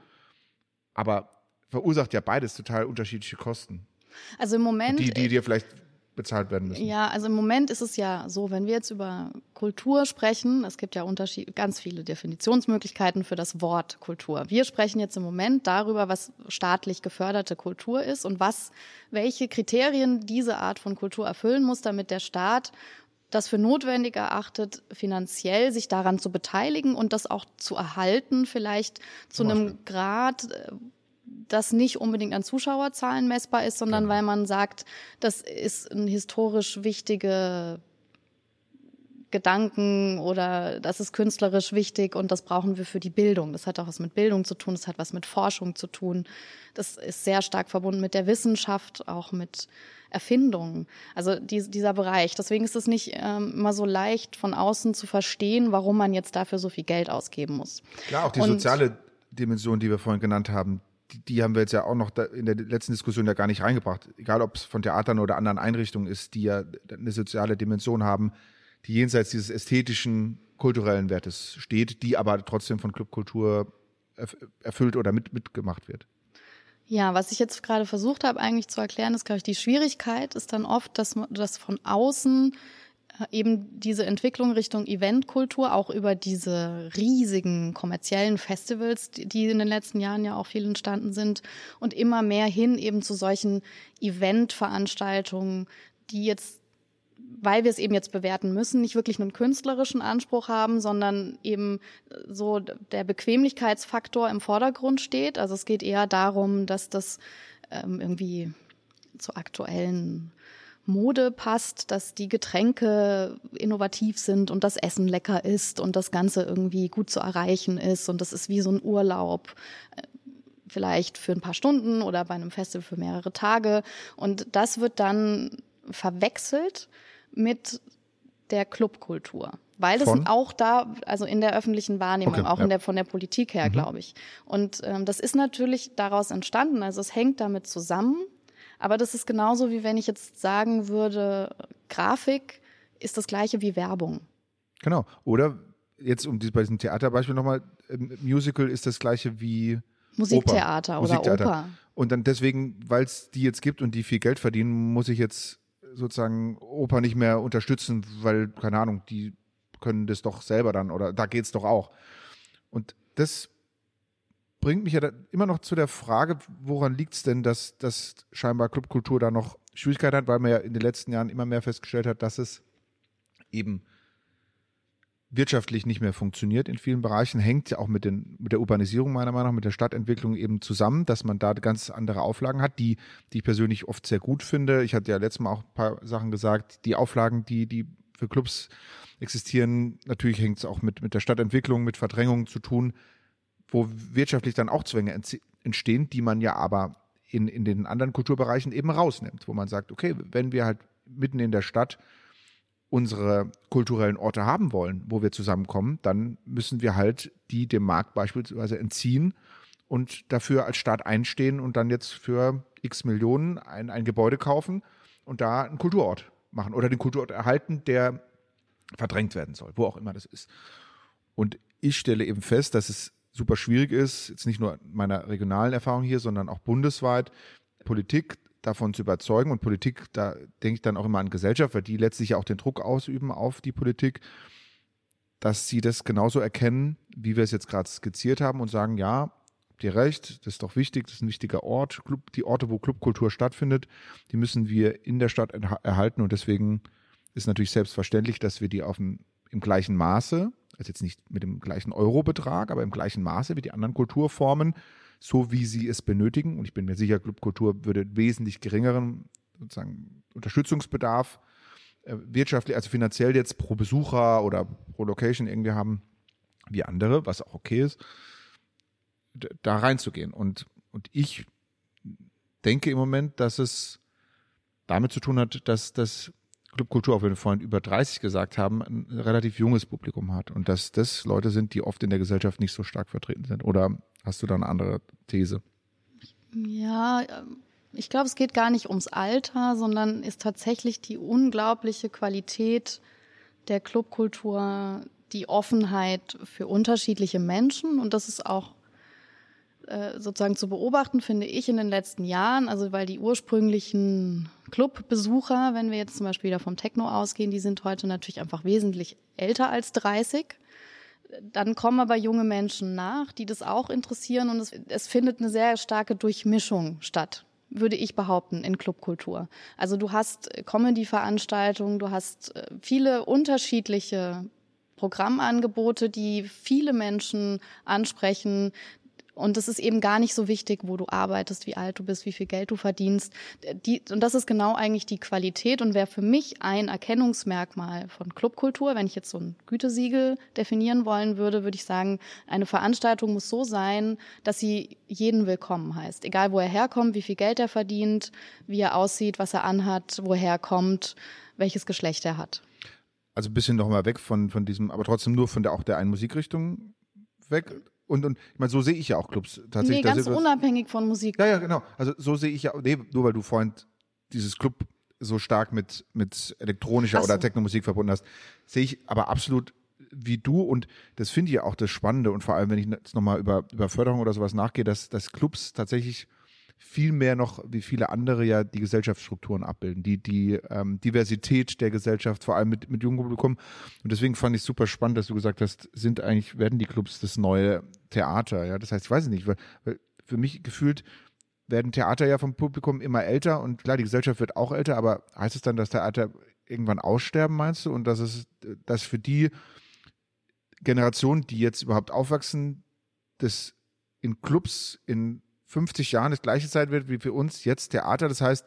aber verursacht ja beides total unterschiedliche Kosten. Also im Moment. Die, die dir vielleicht bezahlt werden müssen. Ja, also im Moment ist es ja so, wenn wir jetzt über Kultur sprechen, es gibt ja Unterschied, ganz viele Definitionsmöglichkeiten für das Wort Kultur. Wir sprechen jetzt im Moment darüber, was staatlich geförderte Kultur ist und was, welche Kriterien diese Art von Kultur erfüllen muss, damit der Staat das für notwendig erachtet, finanziell sich daran zu beteiligen und das auch zu erhalten, vielleicht zu einem Grad, äh, das nicht unbedingt an Zuschauerzahlen messbar ist, sondern genau. weil man sagt, das ist ein historisch wichtige Gedanken oder das ist künstlerisch wichtig und das brauchen wir für die Bildung. Das hat auch was mit Bildung zu tun, das hat was mit Forschung zu tun. Das ist sehr stark verbunden mit der Wissenschaft, auch mit Erfindungen. Also die, dieser Bereich. Deswegen ist es nicht ähm, immer so leicht von außen zu verstehen, warum man jetzt dafür so viel Geld ausgeben muss. Klar, auch die und, soziale Dimension, die wir vorhin genannt haben, die, haben wir jetzt ja auch noch in der letzten Diskussion ja gar nicht reingebracht. Egal, ob es von Theatern oder anderen Einrichtungen ist, die ja eine soziale Dimension haben, die jenseits dieses ästhetischen, kulturellen Wertes steht, die aber trotzdem von Clubkultur erfüllt oder mit, mitgemacht wird. Ja, was ich jetzt gerade versucht habe eigentlich zu erklären, ist, glaube ich, die Schwierigkeit ist dann oft, dass man das von außen eben diese Entwicklung Richtung Eventkultur, auch über diese riesigen kommerziellen Festivals, die in den letzten Jahren ja auch viel entstanden sind und immer mehr hin eben zu solchen Eventveranstaltungen, die jetzt weil wir es eben jetzt bewerten müssen, nicht wirklich einen künstlerischen Anspruch haben, sondern eben so der Bequemlichkeitsfaktor im Vordergrund steht. Also es geht eher darum, dass das ähm, irgendwie zu aktuellen Mode passt, dass die Getränke innovativ sind und das Essen lecker ist und das Ganze irgendwie gut zu erreichen ist und das ist wie so ein Urlaub äh, vielleicht für ein paar Stunden oder bei einem Festival für mehrere Tage und das wird dann verwechselt mit der Clubkultur. Weil es auch da, also in der öffentlichen Wahrnehmung, okay, auch ja. in der, von der Politik her, mhm. glaube ich. Und ähm, das ist natürlich daraus entstanden. Also es hängt damit zusammen, aber das ist genauso wie wenn ich jetzt sagen würde, Grafik ist das gleiche wie Werbung. Genau. Oder jetzt um bei diesem Theaterbeispiel nochmal, ähm, Musical ist das gleiche wie Musiktheater Oper. oder Musiktheater. Oper. Und dann deswegen, weil es die jetzt gibt und die viel Geld verdienen, muss ich jetzt sozusagen Oper nicht mehr unterstützen, weil, keine Ahnung, die können das doch selber dann oder da geht's doch auch. Und das bringt mich ja immer noch zu der Frage, woran liegt es denn, dass, dass scheinbar Clubkultur da noch Schwierigkeiten hat, weil man ja in den letzten Jahren immer mehr festgestellt hat, dass es eben wirtschaftlich nicht mehr funktioniert in vielen Bereichen, hängt ja auch mit, den, mit der Urbanisierung meiner Meinung nach, mit der Stadtentwicklung eben zusammen, dass man da ganz andere Auflagen hat, die, die ich persönlich oft sehr gut finde. Ich hatte ja letztes Mal auch ein paar Sachen gesagt, die Auflagen, die, die für Clubs existieren, natürlich hängt es auch mit, mit der Stadtentwicklung, mit Verdrängung zu tun wo wirtschaftlich dann auch Zwänge entstehen, die man ja aber in, in den anderen Kulturbereichen eben rausnimmt, wo man sagt, okay, wenn wir halt mitten in der Stadt unsere kulturellen Orte haben wollen, wo wir zusammenkommen, dann müssen wir halt die dem Markt beispielsweise entziehen und dafür als Staat einstehen und dann jetzt für x Millionen ein, ein Gebäude kaufen und da einen Kulturort machen oder den Kulturort erhalten, der verdrängt werden soll, wo auch immer das ist. Und ich stelle eben fest, dass es super schwierig ist, jetzt nicht nur meiner regionalen Erfahrung hier, sondern auch bundesweit, Politik davon zu überzeugen. Und Politik, da denke ich dann auch immer an Gesellschaft, weil die letztlich ja auch den Druck ausüben auf die Politik, dass sie das genauso erkennen, wie wir es jetzt gerade skizziert haben und sagen, ja, dir recht, das ist doch wichtig, das ist ein wichtiger Ort. Club, die Orte, wo Clubkultur stattfindet, die müssen wir in der Stadt erhalten und deswegen ist natürlich selbstverständlich, dass wir die auf dem, im gleichen Maße also jetzt nicht mit dem gleichen Eurobetrag, aber im gleichen Maße wie die anderen Kulturformen, so wie sie es benötigen. Und ich bin mir sicher, Clubkultur würde wesentlich geringeren sozusagen Unterstützungsbedarf äh, wirtschaftlich, also finanziell jetzt pro Besucher oder pro Location irgendwie haben wie andere, was auch okay ist, da reinzugehen. Und, und ich denke im Moment, dass es damit zu tun hat, dass das Clubkultur, auch wenn wir vorhin über 30 gesagt haben, ein relativ junges Publikum hat und dass das Leute sind, die oft in der Gesellschaft nicht so stark vertreten sind. Oder hast du da eine andere These? Ja, ich glaube, es geht gar nicht ums Alter, sondern ist tatsächlich die unglaubliche Qualität der Clubkultur, die Offenheit für unterschiedliche Menschen. Und das ist auch äh, sozusagen zu beobachten, finde ich in den letzten Jahren. Also weil die ursprünglichen Clubbesucher, wenn wir jetzt zum Beispiel wieder vom Techno ausgehen, die sind heute natürlich einfach wesentlich älter als 30. Dann kommen aber junge Menschen nach, die das auch interessieren und es, es findet eine sehr starke Durchmischung statt würde ich behaupten, in Clubkultur. Also du hast Comedy-Veranstaltungen, du hast äh, viele unterschiedliche Programmangebote, die viele Menschen ansprechen, und es ist eben gar nicht so wichtig, wo du arbeitest, wie alt du bist, wie viel Geld du verdienst. Die, und das ist genau eigentlich die Qualität und wäre für mich ein Erkennungsmerkmal von Clubkultur. Wenn ich jetzt so ein Gütesiegel definieren wollen würde, würde ich sagen, eine Veranstaltung muss so sein, dass sie jeden willkommen heißt. Egal, wo er herkommt, wie viel Geld er verdient, wie er aussieht, was er anhat, woher er kommt, welches Geschlecht er hat. Also ein bisschen nochmal weg von, von diesem, aber trotzdem nur von der auch der einen Musikrichtung weg und, und ich meine, so sehe ich ja auch Clubs tatsächlich. Nee, ganz unabhängig von Musik. Ja, ja, genau. Also so sehe ich ja, nee, nur weil du vorhin dieses Club so stark mit, mit elektronischer so. oder Technomusik verbunden hast, sehe ich aber absolut wie du und das finde ich ja auch das Spannende und vor allem, wenn ich jetzt nochmal über, über Förderung oder sowas nachgehe, dass, dass Clubs tatsächlich viel mehr noch wie viele andere ja die Gesellschaftsstrukturen abbilden, die, die ähm, Diversität der Gesellschaft, vor allem mit, mit jungem Publikum. Und deswegen fand ich super spannend, dass du gesagt hast, sind eigentlich, werden die Clubs das neue Theater. Ja, das heißt, ich weiß nicht, weil, weil für mich gefühlt werden Theater ja vom Publikum immer älter und klar, die Gesellschaft wird auch älter, aber heißt es dann, dass Theater irgendwann aussterben, meinst du? Und dass es, dass für die Generation, die jetzt überhaupt aufwachsen, das in Clubs, in 50 Jahren das gleiche Zeit wird wie für uns jetzt Theater. Das heißt,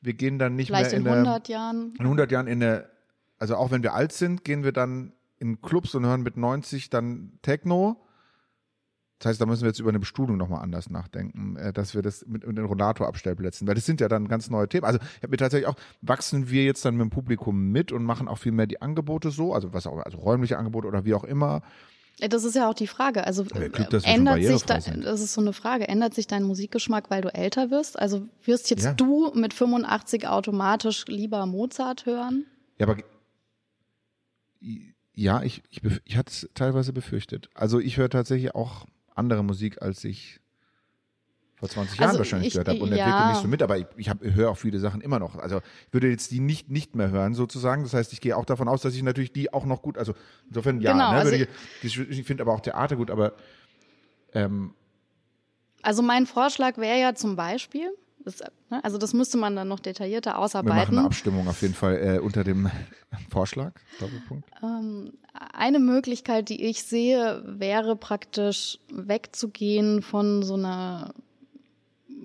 wir gehen dann nicht Vielleicht mehr in, in 100 eine, Jahren. In 100 Jahren in eine, also auch wenn wir alt sind, gehen wir dann in Clubs und hören mit 90 dann Techno. Das heißt, da müssen wir jetzt über eine Bestuhlung nochmal anders nachdenken, äh, dass wir das mit, mit den Rollator-Abstellplätzen, weil das sind ja dann ganz neue Themen. Also ich habe mir tatsächlich auch, wachsen wir jetzt dann mit dem Publikum mit und machen auch viel mehr die Angebote so, also was auch, also räumliche Angebote oder wie auch immer. Das ist ja auch die Frage. Also Glück, ändert sich da, das ist so eine Frage. Ändert sich dein Musikgeschmack, weil du älter wirst? Also wirst jetzt ja. du mit 85 automatisch lieber Mozart hören? Ja, aber ja, ich, ich, ich hatte es teilweise befürchtet. Also ich höre tatsächlich auch andere Musik, als ich vor 20 Jahren also wahrscheinlich ich, gehört habe und ja. entwickle mich so mit, aber ich, ich, hab, ich höre auch viele Sachen immer noch. Also ich würde jetzt die nicht nicht mehr hören sozusagen. Das heißt, ich gehe auch davon aus, dass ich natürlich die auch noch gut, also insofern ja, genau, ne, also ich, ich finde aber auch Theater gut, aber ähm, also mein Vorschlag wäre ja zum Beispiel, das, ne, also das müsste man dann noch detaillierter ausarbeiten. Wir machen eine Abstimmung auf jeden Fall äh, unter dem <laughs> Vorschlag. Doppelpunkt. Ähm, eine Möglichkeit, die ich sehe, wäre praktisch wegzugehen von so einer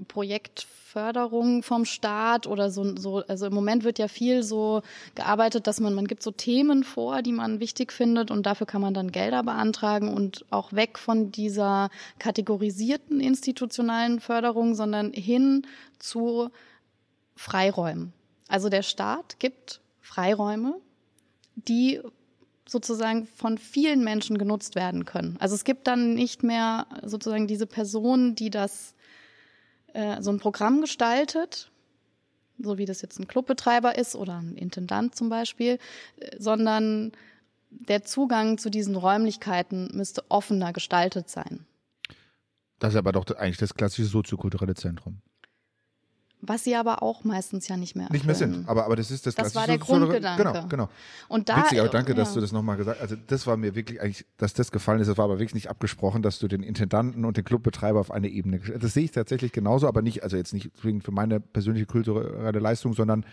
Projektförderung vom Staat oder so, so, also im Moment wird ja viel so gearbeitet, dass man, man gibt so Themen vor, die man wichtig findet und dafür kann man dann Gelder beantragen und auch weg von dieser kategorisierten institutionalen Förderung, sondern hin zu Freiräumen. Also der Staat gibt Freiräume, die sozusagen von vielen Menschen genutzt werden können. Also es gibt dann nicht mehr sozusagen diese Person, die das äh, so ein Programm gestaltet, so wie das jetzt ein Clubbetreiber ist oder ein Intendant zum Beispiel, äh, sondern der Zugang zu diesen Räumlichkeiten müsste offener gestaltet sein. Das ist aber doch eigentlich das klassische soziokulturelle Zentrum. Was sie aber auch meistens ja nicht mehr erfüllen. Nicht mehr sind, aber, aber das ist das Das war der Grundgedanke. Genau, genau. Und da, Witzig, aber danke, ja. dass du das nochmal gesagt hast. Also das war mir wirklich eigentlich, dass das gefallen ist, das war aber wirklich nicht abgesprochen, dass du den Intendanten und den Clubbetreiber auf eine Ebene, das sehe ich tatsächlich genauso, aber nicht, also jetzt nicht für meine persönliche kulturelle Leistung, sondern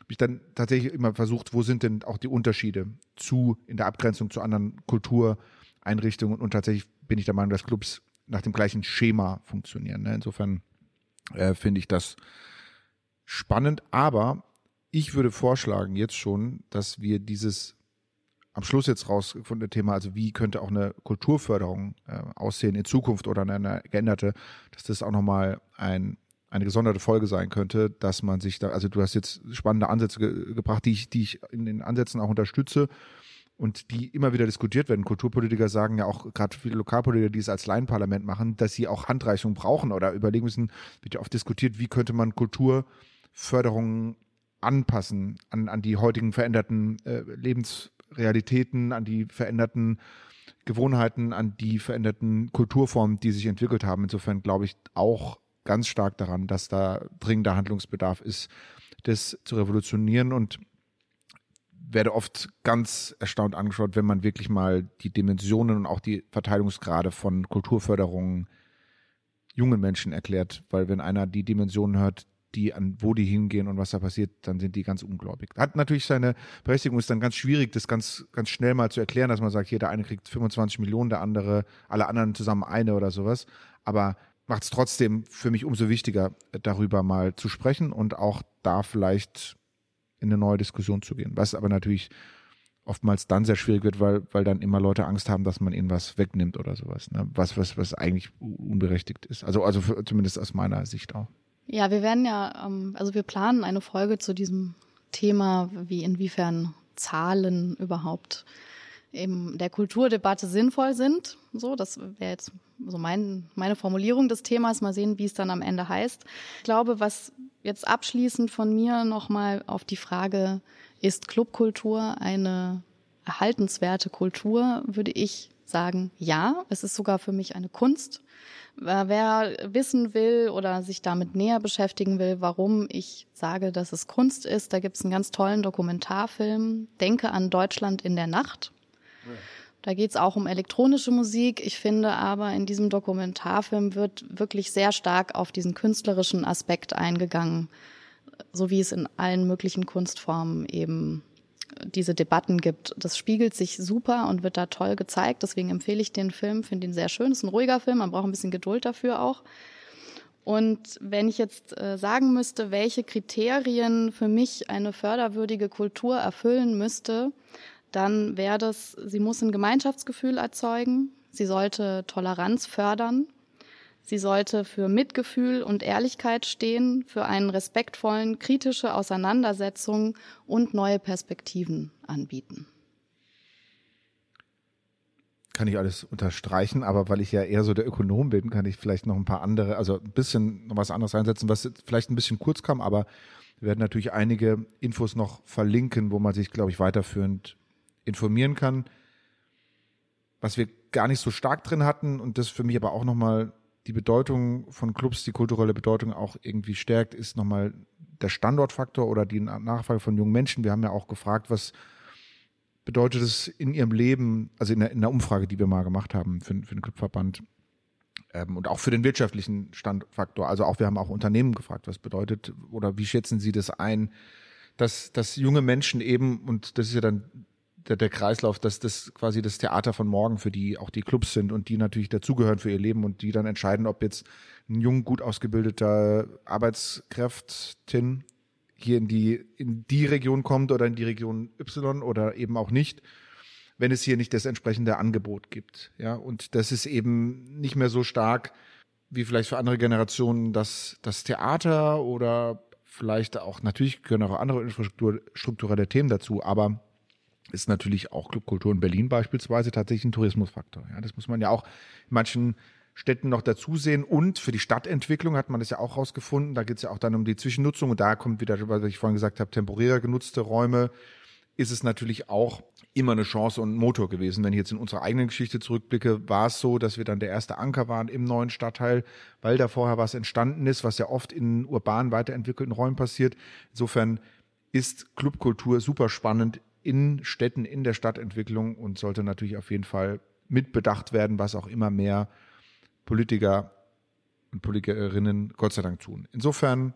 habe ich dann tatsächlich immer versucht, wo sind denn auch die Unterschiede zu, in der Abgrenzung zu anderen Kultureinrichtungen und tatsächlich bin ich der Meinung, dass Clubs nach dem gleichen Schema funktionieren. Ne? Insofern äh, finde ich das spannend, aber ich würde vorschlagen jetzt schon, dass wir dieses am Schluss jetzt rausgefundene Thema, also wie könnte auch eine Kulturförderung äh, aussehen in Zukunft oder eine geänderte, dass das auch nochmal ein, eine gesonderte Folge sein könnte, dass man sich da, also du hast jetzt spannende Ansätze ge gebracht, die ich, die ich in den Ansätzen auch unterstütze und die immer wieder diskutiert werden. Kulturpolitiker sagen ja auch, gerade viele Lokalpolitiker, die es als Laienparlament machen, dass sie auch Handreichungen brauchen oder überlegen müssen, wird ja oft diskutiert, wie könnte man Kulturförderungen anpassen an, an die heutigen veränderten äh, Lebensrealitäten, an die veränderten Gewohnheiten, an die veränderten Kulturformen, die sich entwickelt haben. Insofern glaube ich auch ganz stark daran, dass da dringender Handlungsbedarf ist, das zu revolutionieren und werde oft ganz erstaunt angeschaut, wenn man wirklich mal die Dimensionen und auch die Verteilungsgrade von Kulturförderungen jungen Menschen erklärt, weil wenn einer die Dimensionen hört, die an wo die hingehen und was da passiert, dann sind die ganz ungläubig. Hat natürlich seine Berechtigung, ist dann ganz schwierig, das ganz, ganz schnell mal zu erklären, dass man sagt, hier der eine kriegt 25 Millionen, der andere, alle anderen zusammen eine oder sowas. Aber macht es trotzdem für mich umso wichtiger, darüber mal zu sprechen und auch da vielleicht in eine neue Diskussion zu gehen. Was aber natürlich oftmals dann sehr schwierig wird, weil, weil dann immer Leute Angst haben, dass man ihnen was wegnimmt oder sowas. Ne? Was, was, was eigentlich unberechtigt ist. Also, also für, zumindest aus meiner Sicht auch. Ja, wir werden ja, ähm, also wir planen eine Folge zu diesem Thema, wie inwiefern Zahlen überhaupt in der Kulturdebatte sinnvoll sind. So, das wäre jetzt so mein, meine Formulierung des Themas. Mal sehen, wie es dann am Ende heißt. Ich glaube, was jetzt abschließend von mir nochmal auf die Frage, ist Clubkultur eine erhaltenswerte Kultur, würde ich sagen, ja. Es ist sogar für mich eine Kunst. Wer wissen will oder sich damit näher beschäftigen will, warum ich sage, dass es Kunst ist, da gibt es einen ganz tollen Dokumentarfilm, Denke an Deutschland in der Nacht. Da geht es auch um elektronische Musik. Ich finde aber, in diesem Dokumentarfilm wird wirklich sehr stark auf diesen künstlerischen Aspekt eingegangen, so wie es in allen möglichen Kunstformen eben diese Debatten gibt. Das spiegelt sich super und wird da toll gezeigt. Deswegen empfehle ich den Film, finde ihn sehr schön. Es ist ein ruhiger Film, man braucht ein bisschen Geduld dafür auch. Und wenn ich jetzt äh, sagen müsste, welche Kriterien für mich eine förderwürdige Kultur erfüllen müsste, dann wäre das, sie muss ein Gemeinschaftsgefühl erzeugen, sie sollte Toleranz fördern, sie sollte für Mitgefühl und Ehrlichkeit stehen, für einen respektvollen, kritische Auseinandersetzung und neue Perspektiven anbieten. Kann ich alles unterstreichen, aber weil ich ja eher so der Ökonom bin, kann ich vielleicht noch ein paar andere, also ein bisschen noch was anderes einsetzen, was vielleicht ein bisschen kurz kam, aber wir werden natürlich einige Infos noch verlinken, wo man sich, glaube ich, weiterführend informieren kann. Was wir gar nicht so stark drin hatten und das für mich aber auch nochmal die Bedeutung von Clubs, die kulturelle Bedeutung auch irgendwie stärkt, ist nochmal der Standortfaktor oder die Nachfrage von jungen Menschen. Wir haben ja auch gefragt, was bedeutet es in ihrem Leben, also in der, in der Umfrage, die wir mal gemacht haben für, für den Clubverband ähm, und auch für den wirtschaftlichen Standfaktor. Also auch wir haben auch Unternehmen gefragt, was bedeutet oder wie schätzen Sie das ein, dass, dass junge Menschen eben, und das ist ja dann der, der Kreislauf, dass das quasi das Theater von morgen für die auch die Clubs sind und die natürlich dazugehören für ihr Leben und die dann entscheiden, ob jetzt ein jung, gut ausgebildeter Arbeitskräftin hier in die, in die Region kommt oder in die Region Y oder eben auch nicht, wenn es hier nicht das entsprechende Angebot gibt. Ja, und das ist eben nicht mehr so stark wie vielleicht für andere Generationen das, das Theater oder vielleicht auch, natürlich gehören auch andere infrastrukturelle Themen dazu, aber ist natürlich auch Clubkultur in Berlin beispielsweise tatsächlich ein Tourismusfaktor. Ja, das muss man ja auch in manchen Städten noch dazu sehen. Und für die Stadtentwicklung hat man das ja auch rausgefunden. Da geht es ja auch dann um die Zwischennutzung. Und da kommt wieder, was ich vorhin gesagt habe, temporärer genutzte Räume. Ist es natürlich auch immer eine Chance und ein Motor gewesen. Wenn ich jetzt in unsere eigene Geschichte zurückblicke, war es so, dass wir dann der erste Anker waren im neuen Stadtteil, weil da vorher was entstanden ist, was ja oft in urban weiterentwickelten Räumen passiert. Insofern ist Clubkultur super spannend in Städten, in der Stadtentwicklung und sollte natürlich auf jeden Fall mitbedacht werden, was auch immer mehr Politiker und Politikerinnen Gott sei Dank tun. Insofern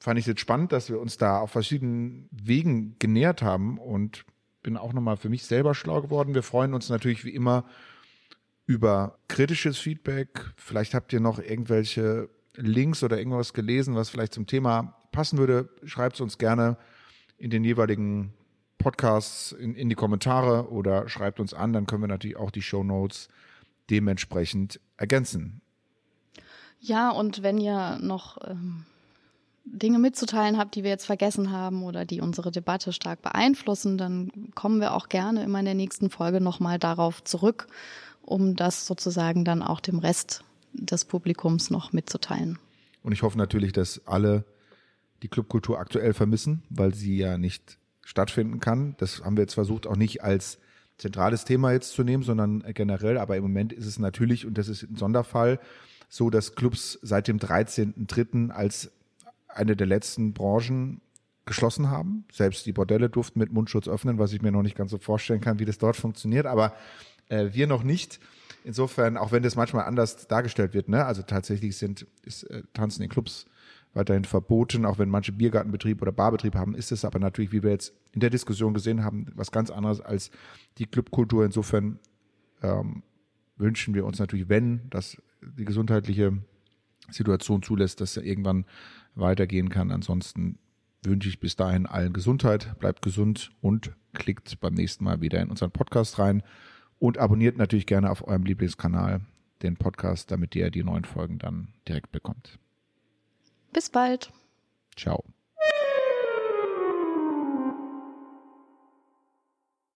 fand ich es jetzt spannend, dass wir uns da auf verschiedenen Wegen genähert haben und bin auch nochmal für mich selber schlau geworden. Wir freuen uns natürlich wie immer über kritisches Feedback. Vielleicht habt ihr noch irgendwelche Links oder irgendwas gelesen, was vielleicht zum Thema passen würde. Schreibt es uns gerne in den jeweiligen Podcasts in, in die Kommentare oder schreibt uns an, dann können wir natürlich auch die Show Notes dementsprechend ergänzen. Ja, und wenn ihr noch ähm, Dinge mitzuteilen habt, die wir jetzt vergessen haben oder die unsere Debatte stark beeinflussen, dann kommen wir auch gerne immer in der nächsten Folge nochmal darauf zurück, um das sozusagen dann auch dem Rest des Publikums noch mitzuteilen. Und ich hoffe natürlich, dass alle die Clubkultur aktuell vermissen, weil sie ja nicht stattfinden kann. Das haben wir jetzt versucht, auch nicht als zentrales Thema jetzt zu nehmen, sondern generell. Aber im Moment ist es natürlich, und das ist ein Sonderfall, so, dass Clubs seit dem 13.3. als eine der letzten Branchen geschlossen haben. Selbst die Bordelle durften mit Mundschutz öffnen, was ich mir noch nicht ganz so vorstellen kann, wie das dort funktioniert. Aber äh, wir noch nicht. Insofern, auch wenn das manchmal anders dargestellt wird, ne? also tatsächlich sind ist, äh, Tanzen in Clubs weiterhin verboten, auch wenn manche Biergartenbetrieb oder Barbetrieb haben, ist es aber natürlich, wie wir jetzt in der Diskussion gesehen haben, was ganz anderes als die Clubkultur. Insofern ähm, wünschen wir uns natürlich, wenn das die gesundheitliche Situation zulässt, dass er irgendwann weitergehen kann. Ansonsten wünsche ich bis dahin allen Gesundheit, bleibt gesund und klickt beim nächsten Mal wieder in unseren Podcast rein und abonniert natürlich gerne auf eurem Lieblingskanal den Podcast, damit ihr die neuen Folgen dann direkt bekommt. Bis bald. Ciao.